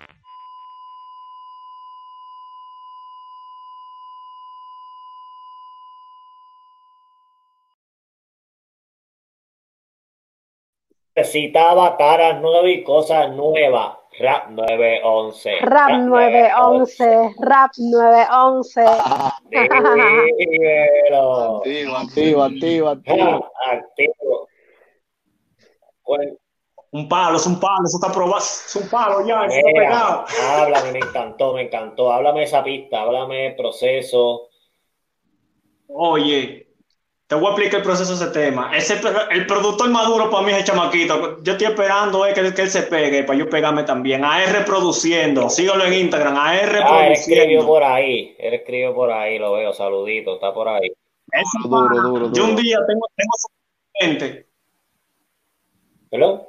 Necesitaba caras nuevas y cosas nuevas. Rap 911. Rap 911, Rap 911. Dímelo. Activo, activo, activo, activo. Activo. Bueno, Un palo, es un palo, eso está probado. Es un palo ya, eso está mira, pegado. háblame, me encantó, me encantó. Háblame de esa pista, háblame del proceso. Oye, te voy a explicar el proceso de ese tema. Ese, el productor maduro para mí es el chamaquito. Yo estoy esperando eh, que, que, él se pegue para yo pegarme también. AR produciendo. Síguelo en Instagram. AR ah, produciendo. Él escribió por ahí. Él escribió por ahí. Lo veo. Saludito. Está por ahí. Eso, duro, duro, Yo un día tengo, tengo mente. ¿Perdón?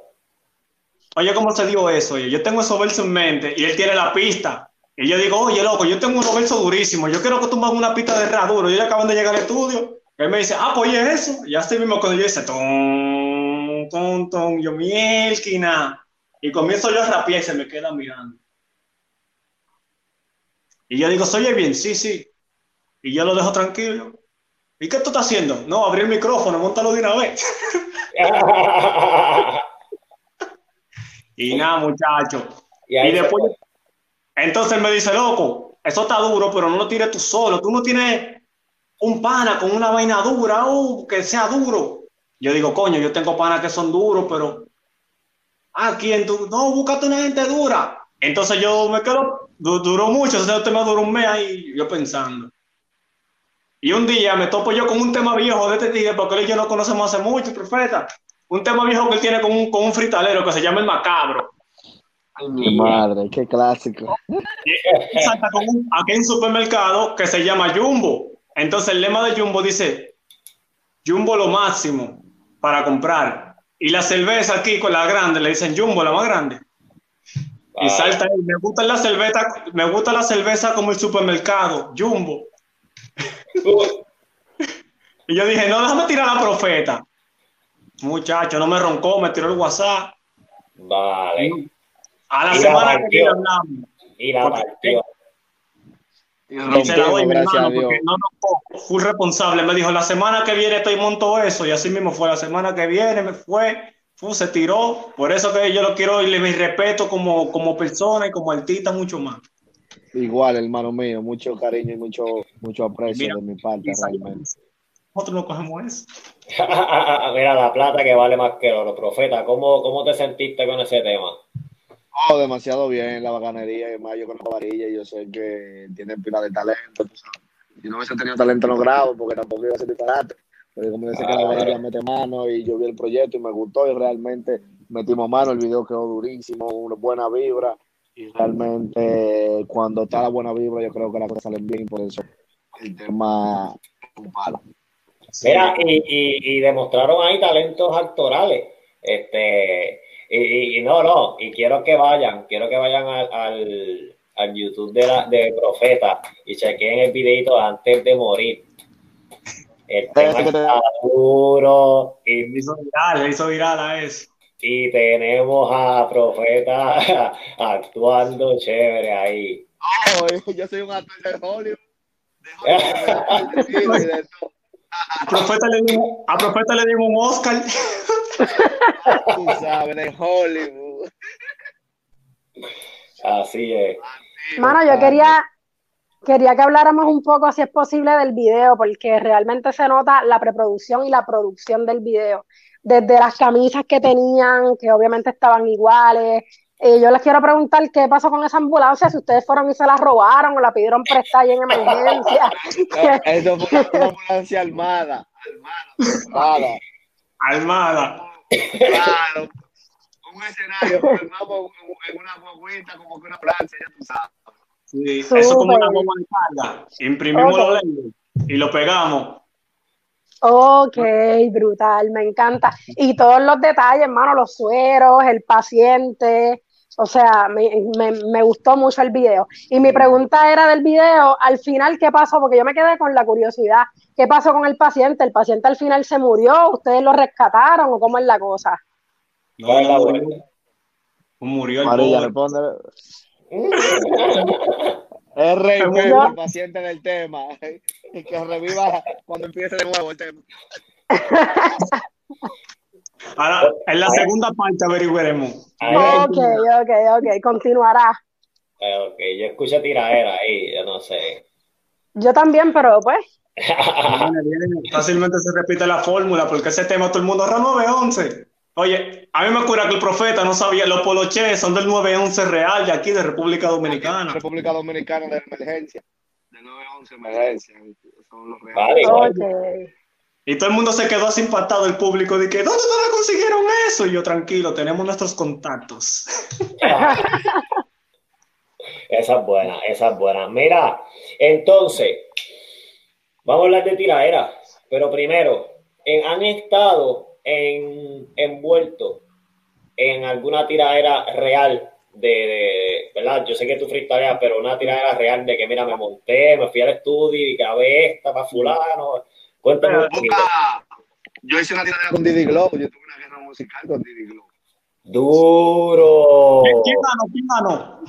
Oye, ¿cómo se dio eso? Yo tengo esos versos en mente y él tiene la pista. Y yo digo, oye, loco, yo tengo unos versos durísimos. Yo quiero que tú me hagas una pista de rap duro. Yo ya acaban de llegar al estudio él me dice, ah, pues oye eso. Y así mismo cuando yo dice, ton, ton, ton, yo mielquina. Y comienzo yo a rapear y se me queda mirando. Y yo digo, oye bien, sí, sí. Y yo lo dejo tranquilo. ¿Y qué tú estás haciendo? No, abrir el micrófono, montalo de una vez. y nada, muchacho. Y, después, entonces me dice, loco, eso está duro, pero no lo tires tú solo. Tú no tienes un pana con una vaina dura, uh, que sea duro. Yo digo, coño, yo tengo panas que son duros, pero ¿a quién tú? No, búscate una gente dura. Entonces yo me quedo, duró mucho, ese tema duró un mes ahí, yo pensando. Y un día me topo yo con un tema viejo de este tío, porque él y yo no conocemos hace mucho, profeta. Un tema viejo que él tiene con un, con un fritalero que se llama El Macabro. Ay, mi madre, qué clásico. aquí en un supermercado que se llama Jumbo. Entonces el lema de Jumbo dice, Jumbo lo máximo para comprar. Y la cerveza aquí con la grande le dicen Jumbo, la más grande. Y salta ahí, me gusta la cerveza, me gusta la cerveza como el supermercado, Jumbo. y yo dije, no, déjame tirar a la profeta. Muchacho, no me roncó, me tiró el WhatsApp. Vale. A la semana que viene hablamos. Y la y se la doy, hermano, porque no, no, full responsable. Me dijo, la semana que viene estoy monto eso, y así mismo fue. La semana que viene me fue, fue se tiró. Por eso que yo lo quiero y le mi respeto como, como persona y como artista, mucho más. Igual, hermano mío, mucho cariño y mucho, mucho aprecio de mi parte, realmente. Nosotros no cogemos eso. Mira, la plata que vale más que oro, profeta. ¿Cómo, ¿Cómo te sentiste con ese tema? Oh, demasiado bien la bacanería. Y más yo con la varilla, yo sé que tienen pila de talento. Yo no hubiese tenido talento en los grados porque tampoco iba a ser disparate. Pero como dice que la varilla mete mano y yo vi el proyecto y me gustó y realmente metimos mano. El video quedó durísimo, una buena vibra. Y realmente cuando está la buena vibra, yo creo que las cosas salen bien. Por eso el tema un palo. Mira, y, y, y demostraron ahí talentos actorales. Este y, no, no, y quiero que vayan, quiero que vayan al, al, YouTube de, la, de Profeta y chequen el videito antes de morir. El tema está duro. Y, hizo viral, hizo viral a eso. Y tenemos a Profeta actuando chévere ahí. Oh, yo soy un actor de Hollywood. De Hollywood. A Profeta le dimos, a Profeta le dimos un Oscar. Tú sabes, de Hollywood. Así es. Mano, yo quería, quería que habláramos un poco, si es posible, del video, porque realmente se nota la preproducción y la producción del video. Desde las camisas que tenían, que obviamente estaban iguales, eh, yo les quiero preguntar qué pasó con esa ambulancia, si ustedes fueron y se la robaron o la pidieron prestada en emergencia. Eso fue una ambulancia armada. Armada. Armada. Claro. Un escenario armado en una guaguita como que una plancha, ya tú sabes. Sí, eso como una bomba de carga. Imprimimos los lentes y lo pegamos. Ok, brutal, me encanta. Y todos los detalles, hermano, los sueros, el paciente, o sea, me, me, gustó mucho el video. Y mi pregunta era del video, al final, ¿qué pasó? Porque yo me quedé con la curiosidad. ¿Qué pasó con el paciente? ¿El paciente al final se murió? ¿Ustedes lo rescataron o cómo es la cosa? No, no, murió el María, responde. Es rey el paciente del tema. Que reviva cuando empiece de nuevo el tema. Ahora, en la segunda parte averiguaremos. Ok, ok, ok, continuará. Eh, ok, yo escucho tiradera ahí, yo no sé. Yo también, pero pues. Fácilmente se repite la fórmula, porque ese tema todo el mundo, ahora 911. Oye, a mí me cura que el profeta no sabía, los poloches son del 911 real de aquí, de República Dominicana. República Dominicana de emergencia. De 911 emergencia. Son los reales. Vale, Y todo el mundo se quedó así impactado, el público, de que, ¿dónde ustedes consiguieron eso? Y yo, tranquilo, tenemos nuestros contactos. esa es buena, esa es buena. Mira, entonces, vamos a hablar de tiradera, pero primero, ¿han estado en, envueltos en alguna tiradera real de, ¿verdad? Yo sé que tú freestyleas, pero una tiradera real de que, mira, me monté, me fui al estudio y grabé esta para fulano. Cuéntame Yo hice una tiradera con Didi Glow, yo tuve una guerra musical con Didi Glow. Duro. ¿Quién ganó? ¿Quién ganó?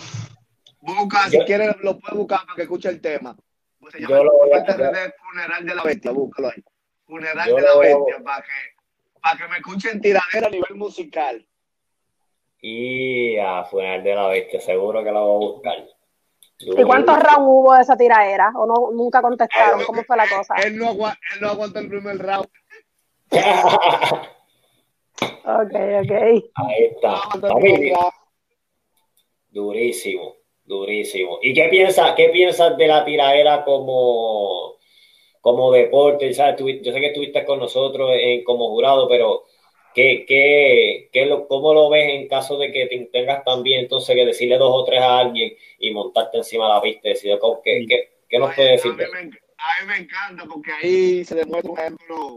Busca, si quieres lo puedes buscar para que escuche el tema. Pues se llama Yo lo voy a- el Funeral de la Bestia, búscalo ahí. Funeral Yo de la lo Bestia, para que, para que me escuchen tiradera a nivel musical. Y a funeral de la bestia, seguro que la voy a buscar. ¿Y cuántos rounds hubo de esa tiraera? ¿O no, nunca contestaron? ¿Cómo fue la cosa? Él no, agua- él no aguantó el primer round. Ok, ok. Ahí está. No durísimo, durísimo. ¿Y qué piensas, qué piensas de la tiradera como, como deporte? ¿Sabes? Tú- yo sé que estuviste con nosotros en- como jurado, pero ¿qué, qué, qué lo, ¿cómo lo ves en caso de que te- tengas también entonces que decirle dos o tres a alguien y montarte encima de la pista? y decir, ¿qué, qué, qué nos puede a decir? mí, de eso? me, a mí me encanta porque ahí se demuestra un ejemplo.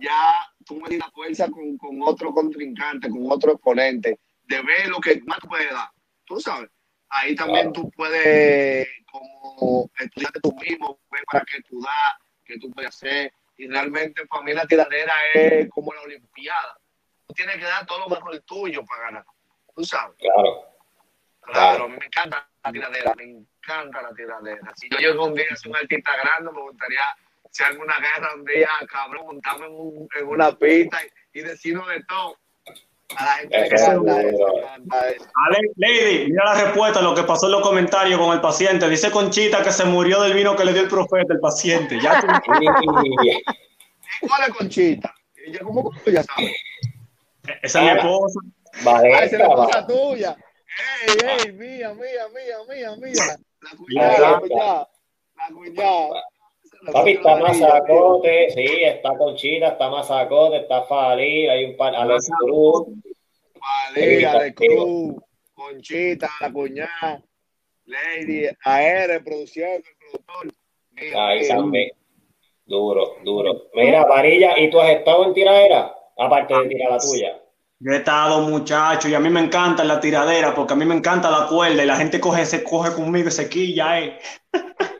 Ya tú me la fuerza con, con otro contrincante, con otro exponente, de ver lo que más tú puedes dar. Tú sabes. Ahí también tú puedes, como estudiante tú mismo, ver para qué tú das, qué tú puedes hacer. Y realmente para mí la tiradera es como la Olimpiada. Tú tienes que dar todo lo mejor tuyo para ganar. Tú sabes. Claro. Claro, me encanta la tiradera, me encanta la tiradera. Si yo llego un día a ser un artista grande, me gustaría si hago una guerra un día, cabrón, montarme en, un- en una pista y, y de todo. A la gente le Eso es encanta duro. eso, le encanta eso. Ale, Lady, mira la respuesta a lo que pasó en los comentarios con el paciente. Dice Conchita que se murió del vino que le dio el profeta, el paciente. Ya tú- Y- ¿Y cuál es Conchita? Yo, ¿cómo tú ya sabes? esa es mi esposa. Vale, Ah, esa es la va. cosa tuya. ¡Ey, ey, mía, mía, mía, mía, mía! La cuñada, la cuñada, la cuñada. Papi, está Mazacote, sí, está Conchita, está Mazacote, está Falí, hay un par, Alex Cruz. Valeria de Cruz, Conchita, la cuñada, Lady, AR, produciendo, el productor. Mira, Ahí mira. también. Duro, duro. Mira, Varilla, ¿y tú has estado en tiradera? Aparte de tirar la tuya. Yo he estado, muchacho, y a mí me encanta la tiradera, porque a mí me encanta la cuerda, y la gente coge, se coge conmigo y se quilla, eh.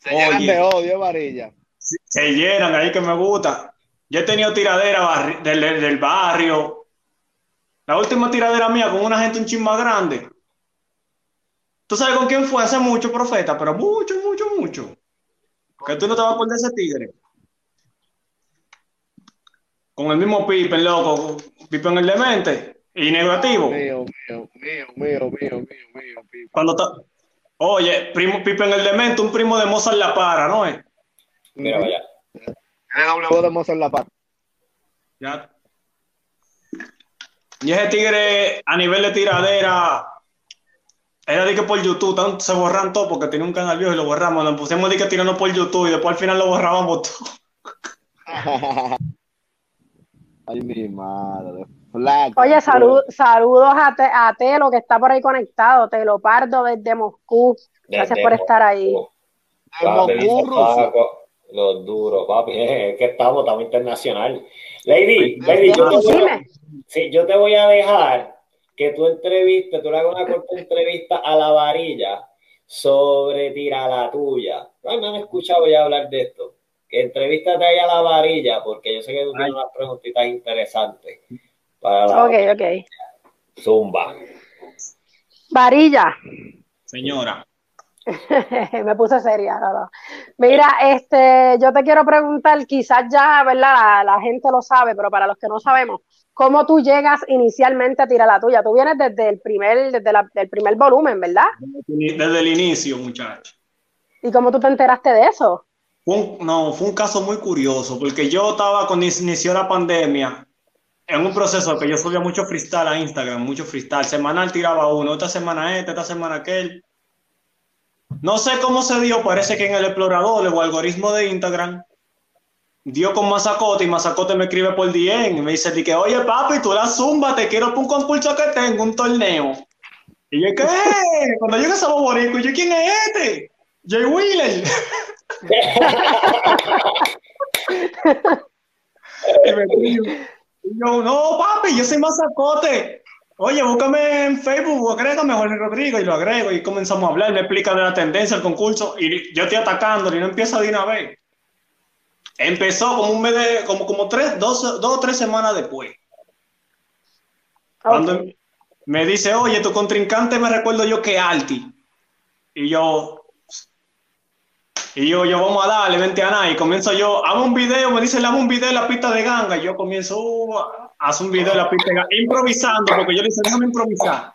Se llenan Oye. de odio, varilla. Se llenan, ahí que me gusta. Yo he tenido tiradera barri- del, del- barrio. La última tiradera mía con una gente un chin más grande. ¿Tú sabes con quién fue hace mucho, profeta? Pero mucho, mucho, mucho. Que tú no te vas a acordar de ese tigre. Con el mismo Pippen, loco. Pippen el demente. Y negativo. Mío, mío, mío, mío, mío, mío. Cuando Oye, primo Pippen el demente, un primo de Mozart La Para, ¿no es? Mira, vaya. Voz de Mozart La Paz. Ya. Y ese tigre a nivel de tiradera era de que por YouTube tanto se borran todo porque tenía un canal viejo y lo borramos. Nos pusimos de que tirando por YouTube y después al final lo borrábamos todo. Ay, mi madre. Flaco. Oye, salud, saludos a, Te- a Telo que está por ahí conectado, Telo Pardo desde Moscú. Gracias Desde por estar ahí. Papi, Moscú. Paco, Los duros, papi. Es que estamos, estamos internacional. Lady, Lady, yo te, voy a, sí, yo te voy a dejar que tú entrevistes, tú le hagas una corta entrevista a la varilla sobre tira la tuya. No me han escuchado ya hablar de esto. Que entrevístate ahí a la varilla, porque yo sé que tú tienes unas preguntitas interesantes para la Ok, ok. zumba. Varilla. Señora. Me puse seria. no, no. Mira, este, yo te quiero preguntar, quizás ya, ¿verdad? La, la gente lo sabe, pero para los que no sabemos, ¿cómo tú llegas inicialmente a tirar la tuya? Tú vienes desde el primer, desde la- del primer volumen, ¿verdad? Desde el inicio, muchacho. ¿Y cómo tú te enteraste de eso? Fue un- no, fue un caso muy curioso, porque yo estaba cuando inició la pandemia en un proceso que yo subía mucho freestyle a Instagram, mucho freestyle. Semanal tiraba uno, esta semana este, esta semana aquel. No sé cómo se dio, parece que en el explorador o algoritmo de Instagram dio con Mazacote y Mazacote me escribe por DM y me dice que, oye papi, tú la zumba, te quiero para un concurso que tengo, un torneo. Y yo, ¿qué? Cuando llegue esa Borico, yo, ¿quién es este? Jay Wheeler. y me y yo, no, papi, yo soy Mazacote. Oye, búscame en Facebook, agrégame Jorge Rodrigo y lo agrego y comenzamos a hablar, me explica de la tendencia del concurso y yo estoy atacando y no empieza de una vez. Empezó como un mes de, como, como tres, dos, dos o tres semanas después. Cuando me dice, oye, tu contrincante me recuerdo yo que Alti. Y yo, y yo, yo vamos a darle, vente a nada. Y comienzo yo, hago un video, me dice, hago un video de la pista de ganga. Y yo comienzo, uh, hace un video de la pista de ganga, improvisando, porque yo le dije, déjame improvisar.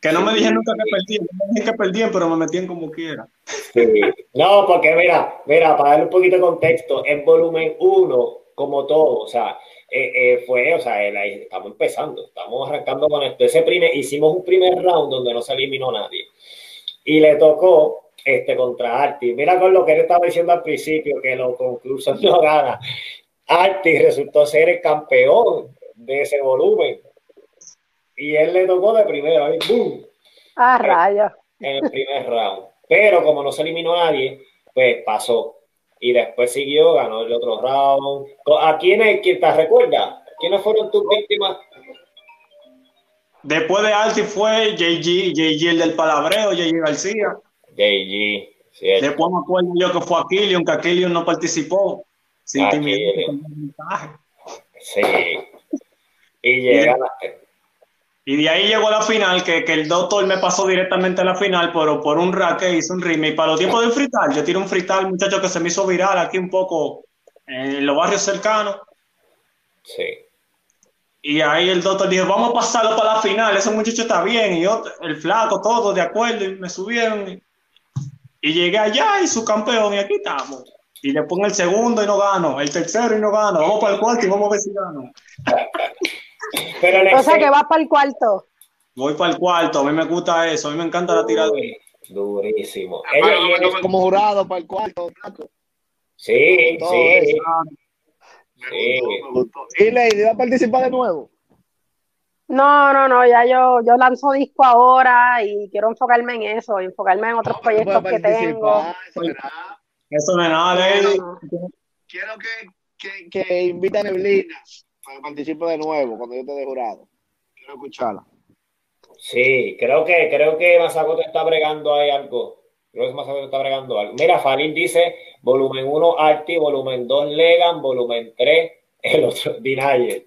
Que no me dije nunca que perdían, no me dije que perdían, pero me metían como quiera. Sí. No, porque mira, mira, para darle un poquito de contexto, en volumen 1, como todo, o sea, eh, eh, fue, o sea, estamos empezando, estamos arrancando con esto. Ese primer, hicimos un primer round donde no se eliminó nadie. Y le tocó este, contra Arti. Mira con lo que él estaba diciendo al principio, que los concursos no ganan. Arti resultó ser el campeón de ese volumen y él le tocó de primero, ahí, ¡boom! Ah, raya. En el primer round. Pero como no se eliminó nadie, pues pasó. Y después siguió, ganó el otro round. ¿A quiénes, quién te recuerda? ¿Quiénes fueron tus víctimas? Después de Alti fue JG, JG el del palabreo, JG García. JG. Después me acuerdo yo que fue Aquilion, que Aquilion no participó. Sin Sí. Y llegaste. Y de ahí llegó la final, que, que, el doctor me pasó directamente a la final, pero por un rack que hizo un remake. Para los tiempos del frital, yo tiré un frital, muchacho, que se me hizo viral aquí un poco en los barrios cercanos. Sí. Y ahí el doctor dijo, vamos a pasarlo para la final, ese muchacho está bien. Y yo, el flaco, todo de acuerdo, y me subieron. Y, llegué allá y su campeón, y aquí estamos. Y le pongo el segundo y no gano, el tercero y no gano, vamos para el cuarto y vamos a ver si gano. Pero o sea que vas para el cuarto. Voy para el cuarto, a mí me gusta eso, a mí me encanta la tirada. Durísimo. Ella, como jurado para el cuarto. Sí, sí. sí. ¿Y Lady va a participar de nuevo? No, no, no, ya yo, yo lanzo disco ahora y quiero enfocarme en eso, enfocarme en otros proyectos que tengo. Eso no es nada, Lady. Quiero que, que, que invite a Neblina para participe de nuevo cuando yo te de jurado. Quiero escucharla. Sí, creo que, creo que Masacote está bregando ahí algo. Creo que Masacote está bregando algo. Mira, Farid dice volumen 1 Arti, volumen 2 Legan, volumen 3 el otro Dinayer.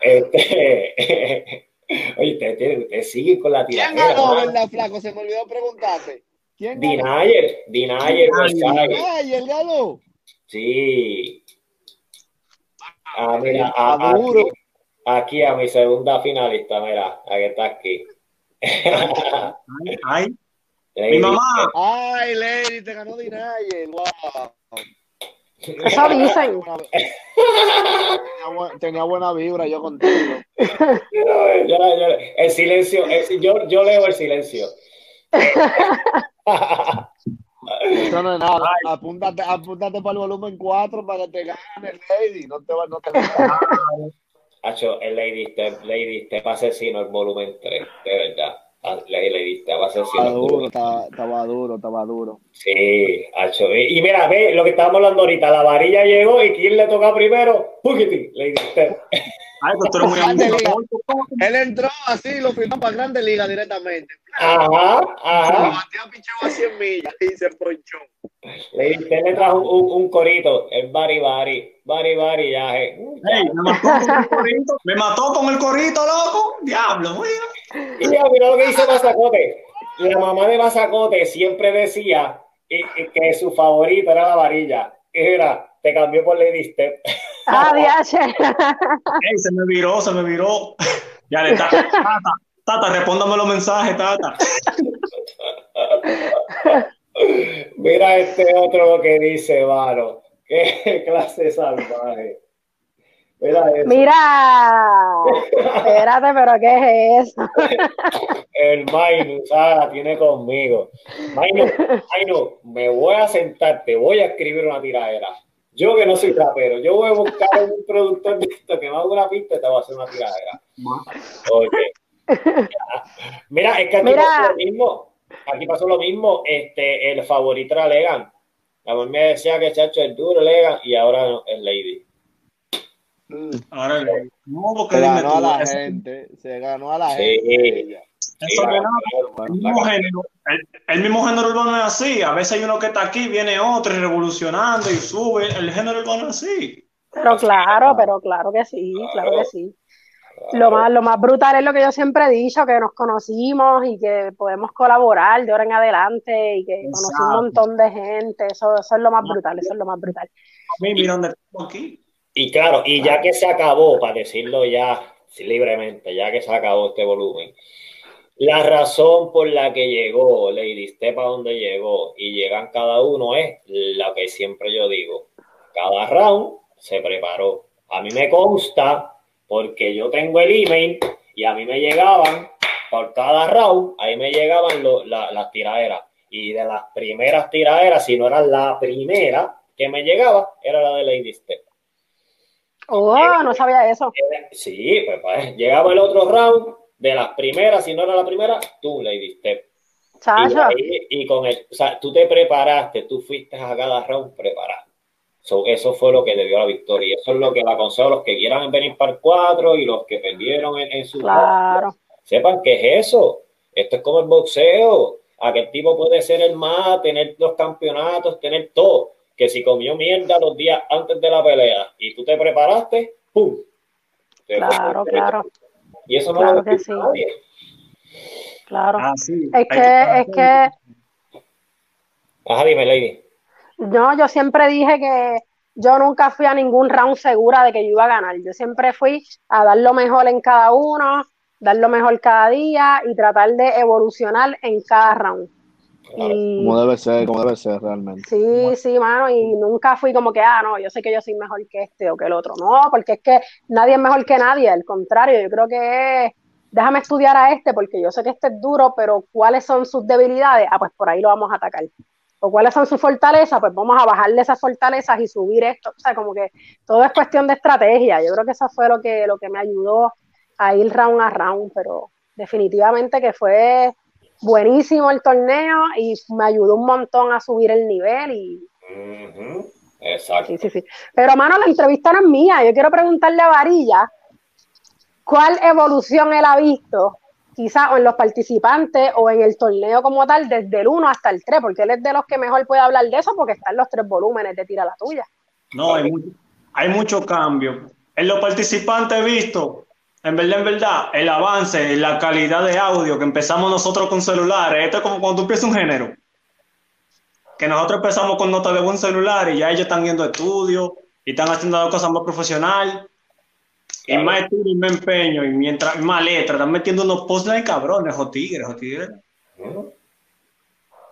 Este, oye, ustedes usted sigue con la tiradera. ¿Quién ganó, verdad, flaco? Se me olvidó preguntarte. ¿Quién ganó? Dinayer, Dinayer. Dinayer ganó. Sí. Ah, mira, aquí, aquí, a mi segunda finalista, mira, aquí está aquí. Ay, mi mamá. Ay, Lady, te ganó Dinayer, wow. Eso dicen. Tenía, tenía, buena vibra yo contigo. el silencio, yo, yo leo el silencio. Eso no es nada. Apúntate, apúntate para el volumen 4 para que te gane el Lady. No te va no te Hacho, el Lady, te, Lady, te pasa asesino el volumen 3, de verdad. Ah, Lady, te va a Estaba duro, estaba, estaba, duro, estaba duro. Sí, Hacho. Y, mira, ve lo que estábamos hablando ahorita. La varilla llegó y ¿quién le toca primero? Pugity, Lady. Ay, doctor, muy Él entró así, lo firmó para Grande Liga directamente. Ajá, ajá. Se batió a 100 millas y se ponchó. Le, usted le trajo un, un, corito, el Bari Bari, Bari Bari, ya. Hey, me, mató con el corito, me mató con el corito, loco. Diablo, mira. Y ya, mira lo que dice Mazacote. La mamá de Mazacote siempre decía que su favorito era la varilla. Era, te cambió por Lady Step. Ah, viaje. Hey, se me viró, se me viró. Ya le está. Tata, tata, respóndame los mensajes, tata. Mira este otro que dice, Varo. Qué clase salvaje. Mira eso. Mira, espérate, pero ¿qué es eso? El Mainu, Sara, tiene conmigo. Mainu, Mainu, me voy a sentar, te voy a escribir una tiradera. Yo que no soy rapero, yo voy a buscar un productor de esto que me haga una pista y te voy a hacer una tiradera. Oye. Mira, es que aquí Mira. pasó lo mismo. Aquí pasó lo mismo. Este, el favorito era Legan. La mamá me decía que Chacho es duro, Legan, y ahora no, es Lady. Ahora, no, porque Se ganó a la gente, se ganó a la Sí. gente. Eso. El mismo género, el, el mismo género urbano es así. A veces hay uno que está aquí, viene otro y revolucionando y sube. El género urbano es así. Pero claro, pero claro que sí, claro que sí. Lo más, lo más brutal es lo que yo siempre he dicho, que nos conocimos y que podemos colaborar de ahora en adelante y que conocí un Exacto. montón de gente. Eso, eso es lo más brutal, eso es lo más brutal. A mí, mira dónde aquí. Y claro, y ya que se acabó, para decirlo ya libremente, ya que se acabó este volumen, la razón por la que llegó Lady Step a donde llegó y llegan cada uno es lo que siempre yo digo. Cada round se preparó. A mí me consta porque yo tengo el email y a mí me llegaban por cada round, ahí me llegaban lo- la- las tiraderas. Y de las primeras tiraderas, si no era la primera que me llegaba, era la de Lady Step. Oh, no sabía eso. Sí, pues, pues, llegaba el otro round de las primeras, si no era la primera, tú, Lady Step. Y, y con el, o sea, tú te preparaste, tú fuiste a cada round preparado. So, eso fue lo que te dio la victoria. Y eso es lo que le aconsejo a los que quieran venir para el 4 y los que perdieron en, en su claro. Sepan que es eso. Esto es como el boxeo. Aquel tipo puede ser el más, tener los campeonatos, tener todo. Que si comió mierda los días antes de la pelea y tú te preparaste, ¡pum! Te Claro, claro, Y eso no Claro lo que dice sí. nadie. claro. Ah, sí. Es Hay que, es que Ajá, dime, Lady. No, yo siempre dije que yo nunca fui a ningún round segura de que yo iba a ganar. Yo siempre fui a dar lo mejor en cada uno, dar lo mejor cada día y tratar de evolucionar en cada round. Y Como debe ser, como debe ser realmente. sí, sí, mano, y nunca fui como que, ah, no, yo sé que yo soy mejor que este o que el otro. No, porque es que nadie es mejor que nadie, al contrario, yo creo que es, déjame estudiar a este porque yo sé que este es duro, pero ¿cuáles son sus debilidades? Ah, pues por ahí lo vamos a atacar. O cuáles son sus fortalezas, pues vamos a bajarle esas fortalezas y subir esto. O sea, como que todo es cuestión de estrategia. Yo creo que eso fue lo que, lo que me ayudó a ir round a round, pero definitivamente que fue buenísimo el torneo y me ayudó un montón a subir el nivel y Exacto. sí, sí, sí. Pero mano, la entrevista no es mía. Yo quiero preguntarle a Varilla cuál evolución él ha visto, quizás o en los participantes o en el torneo como tal, desde el 1 hasta el 3, porque él es de los que mejor puede hablar de eso porque están los tres volúmenes de Tira la Tuya. No, hay mucho, hay mucho cambio. En los participantes he visto, en verdad, en verdad, el avance en la calidad de audio que empezamos nosotros con celulares. Esto es como cuando tú empiezas un género. Que nosotros empezamos con notas de buen celular y ya ellos están viendo estudios y están haciendo las cosas más profesional. Y más estudio y más empeño y mientras más letra, están metiendo unos postline cabrones, o tigres, o tigres.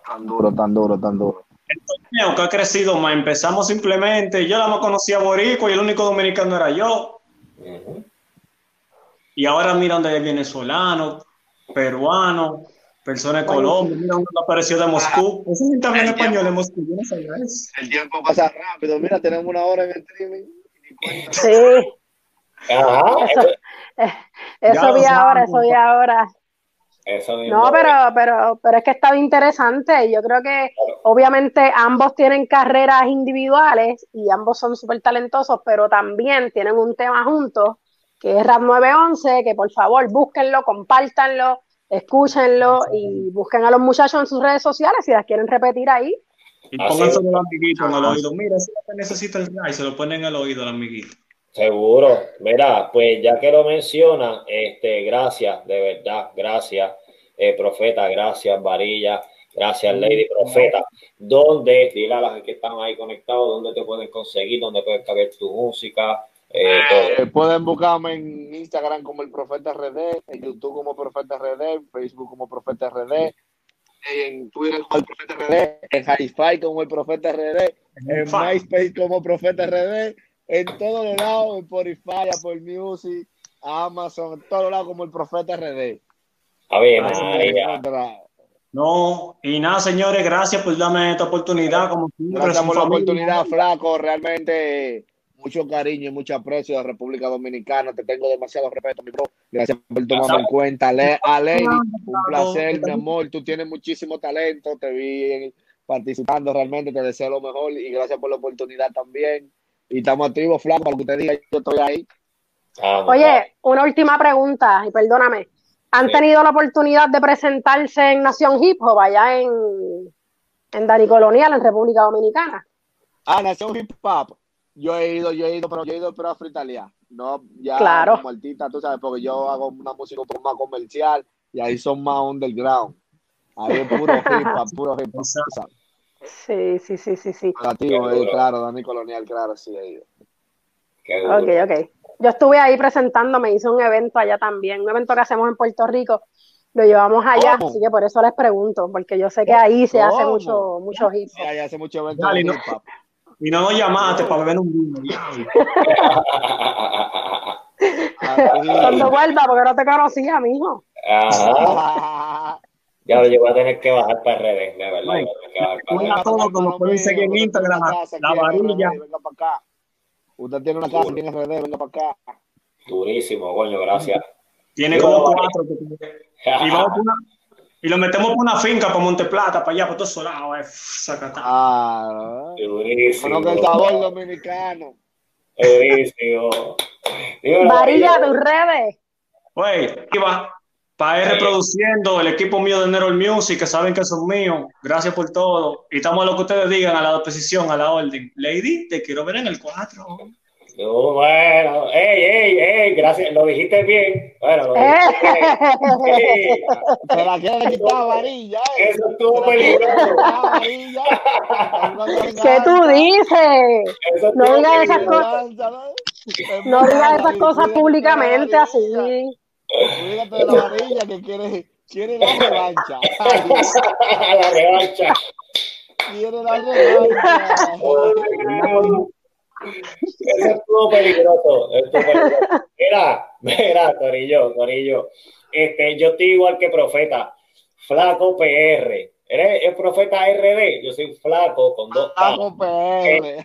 Tan duro, tan duro, tan duro. torneo que ha crecido más. Empezamos simplemente, yo la más conocía Boricua y el único dominicano era yo. Y ahora mira donde hay venezolano, peruano, personas de Colombia, mira dónde apareció de Moscú. Ese gente habla en español de Moscú, yo no sabía eso. El tiempo pasa rápido. Mira, tenemos una hora en el streaming. Sí, Ajá, Eso- eso, eso vi ahora, eso vi ahora. eso. No, pero, pero, pero es que estaba interesante. Yo creo que obviamente ambos tienen carreras individuales y ambos son súper talentosos, pero también tienen un tema juntos, que es Rap 911, que por favor búsquenlo, compártanlo, escúchenlo y busquen a los muchachos en sus redes sociales si las quieren repetir ahí. Y pónganse el amiguito en el oído. Mira, lo que necesita el se lo ponen en el oído al amiguito. Seguro. Mira, pues ya que lo menciona, este, gracias, de verdad, gracias, eh, Profeta, gracias, Varilla, gracias, Lady Profeta. ¿Dónde, dile a las que están ahí conectados, dónde te pueden conseguir, dónde puedes caber tu música? Eh, todo. Eh, pueden buscarme en Instagram como el Profeta RD, en YouTube como Profeta RD, en Facebook como Profeta RD, en Twitter como el Profeta RD, en Hi-Fi como el Profeta RD, en. MySpace como Profeta RD en todos los lados, en Spotify, Apple Music, Amazon, en todos lados como el profeta RD. A ver, no, y nada, señores, gracias por darme esta oportunidad. Como gracias por la oportunidad, Flaco. Realmente mucho cariño y mucho aprecio de República Dominicana. Te tengo demasiado respeto, mi bro. Gracias por tomarme en cuenta. Le a Lady, un placer, mi amor. Tú tienes muchísimo talento. Te vi participando realmente. Te deseo lo mejor y gracias por la oportunidad también. Y estamos activos, Flaco, para que usted diga, yo estoy ahí. Oye, una última pregunta, y perdóname. ¿Han tenido la oportunidad de presentarse en Nación Hip Hop allá en, en Dani Colonial, en República Dominicana? Ah, Nación Hip Hop. Yo he ido, yo he ido, pero yo he ido pero a Italia. No, ya claro. como artista, tú sabes, porque yo hago una música un poco más comercial y ahí son más underground. Ahí es puro hip hop, puro hip hop. Sí, sí, sí, sí, sí. Eh, claro, Dani Colonial, claro, sí he ido. Ok, ok. Yo estuve ahí presentándome, hice un evento allá también, un evento que hacemos en Puerto Rico, lo llevamos allá, así que por eso les pregunto, porque yo sé que ahí se hace mucho, mucho hip hop. Sí, ahí hace mucho evento Dale, no, Y no nos llamaste para beber un vino. Cuando vuelva, porque no te conocía, mijo. Ajá. Ya lo llevo a tener que bajar para redes, de verdad. Hola todo, como pueden seguir en Instagram, la varilla. Venga para acá. Usted tiene una casa, tiene RD, venga para acá. Durísimo, coño, gracias. Tiene como cuatro. y, vamos una, y lo metemos por una finca para Monteplata, para allá, para todo solado. Eh. Ah, durísimo. Bueno, que el sabor dominicano. Durísimo. Varilla, tus redes. Güey, iba para ir reproduciendo el equipo mío de Nero Music, que saben que son míos. Gracias por todo. Y estamos a lo que ustedes digan, a la oposición, a la orden. Lady, te quiero ver en el 4. No, bueno, ey, ey, ey, gracias, lo dijiste bien. Bueno, lo dijiste bien. Se la quiere quitar varilla. Eh. Eso estuvo peligroso. ¿Qué tú dices? No digas esas cosas. No digas esas cosas públicamente así. Cuídate de la varilla que quiere, quiere la revancha. la revancha. Quiere la revancha. Eso estuvo peligroso. Estuvo peligroso. Mira, mira, Corillo, Corillo. Este, yo estoy igual que profeta. Flaco PR. ¿Eres el profeta RD? Yo soy flaco con dos Flaco PR.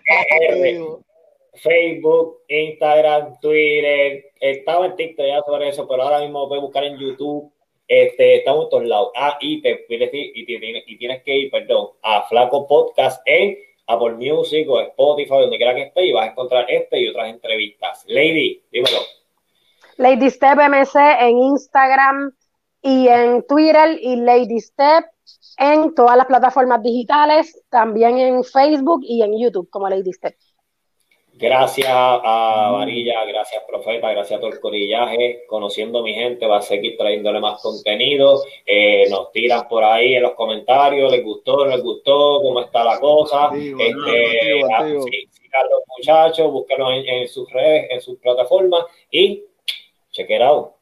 Facebook, Instagram, Twitter. Estaba en TikTok ya sobre eso, pero ahora mismo lo puedes buscar en YouTube. Este, estamos en todos lados. Ah, y, te, y, y tienes que ir, perdón, a Flaco Podcast en Apple Music o Spotify, donde quiera que esté, y vas a encontrar este y otras entrevistas. Lady, dímelo. Lady Step MC en Instagram y en Twitter y Lady Step en todas las plataformas digitales, también en Facebook y en YouTube como Lady Step. Gracias a Varilla, gracias Profeta, gracias a todo el corillaje. Conociendo a mi gente, va a seguir trayéndole más contenido. Eh, nos tiran por ahí en los comentarios, les gustó, les gustó, cómo está la cosa. este, a, los muchachos, búsquenlos en, sus redes, en sus plataformas y check it out.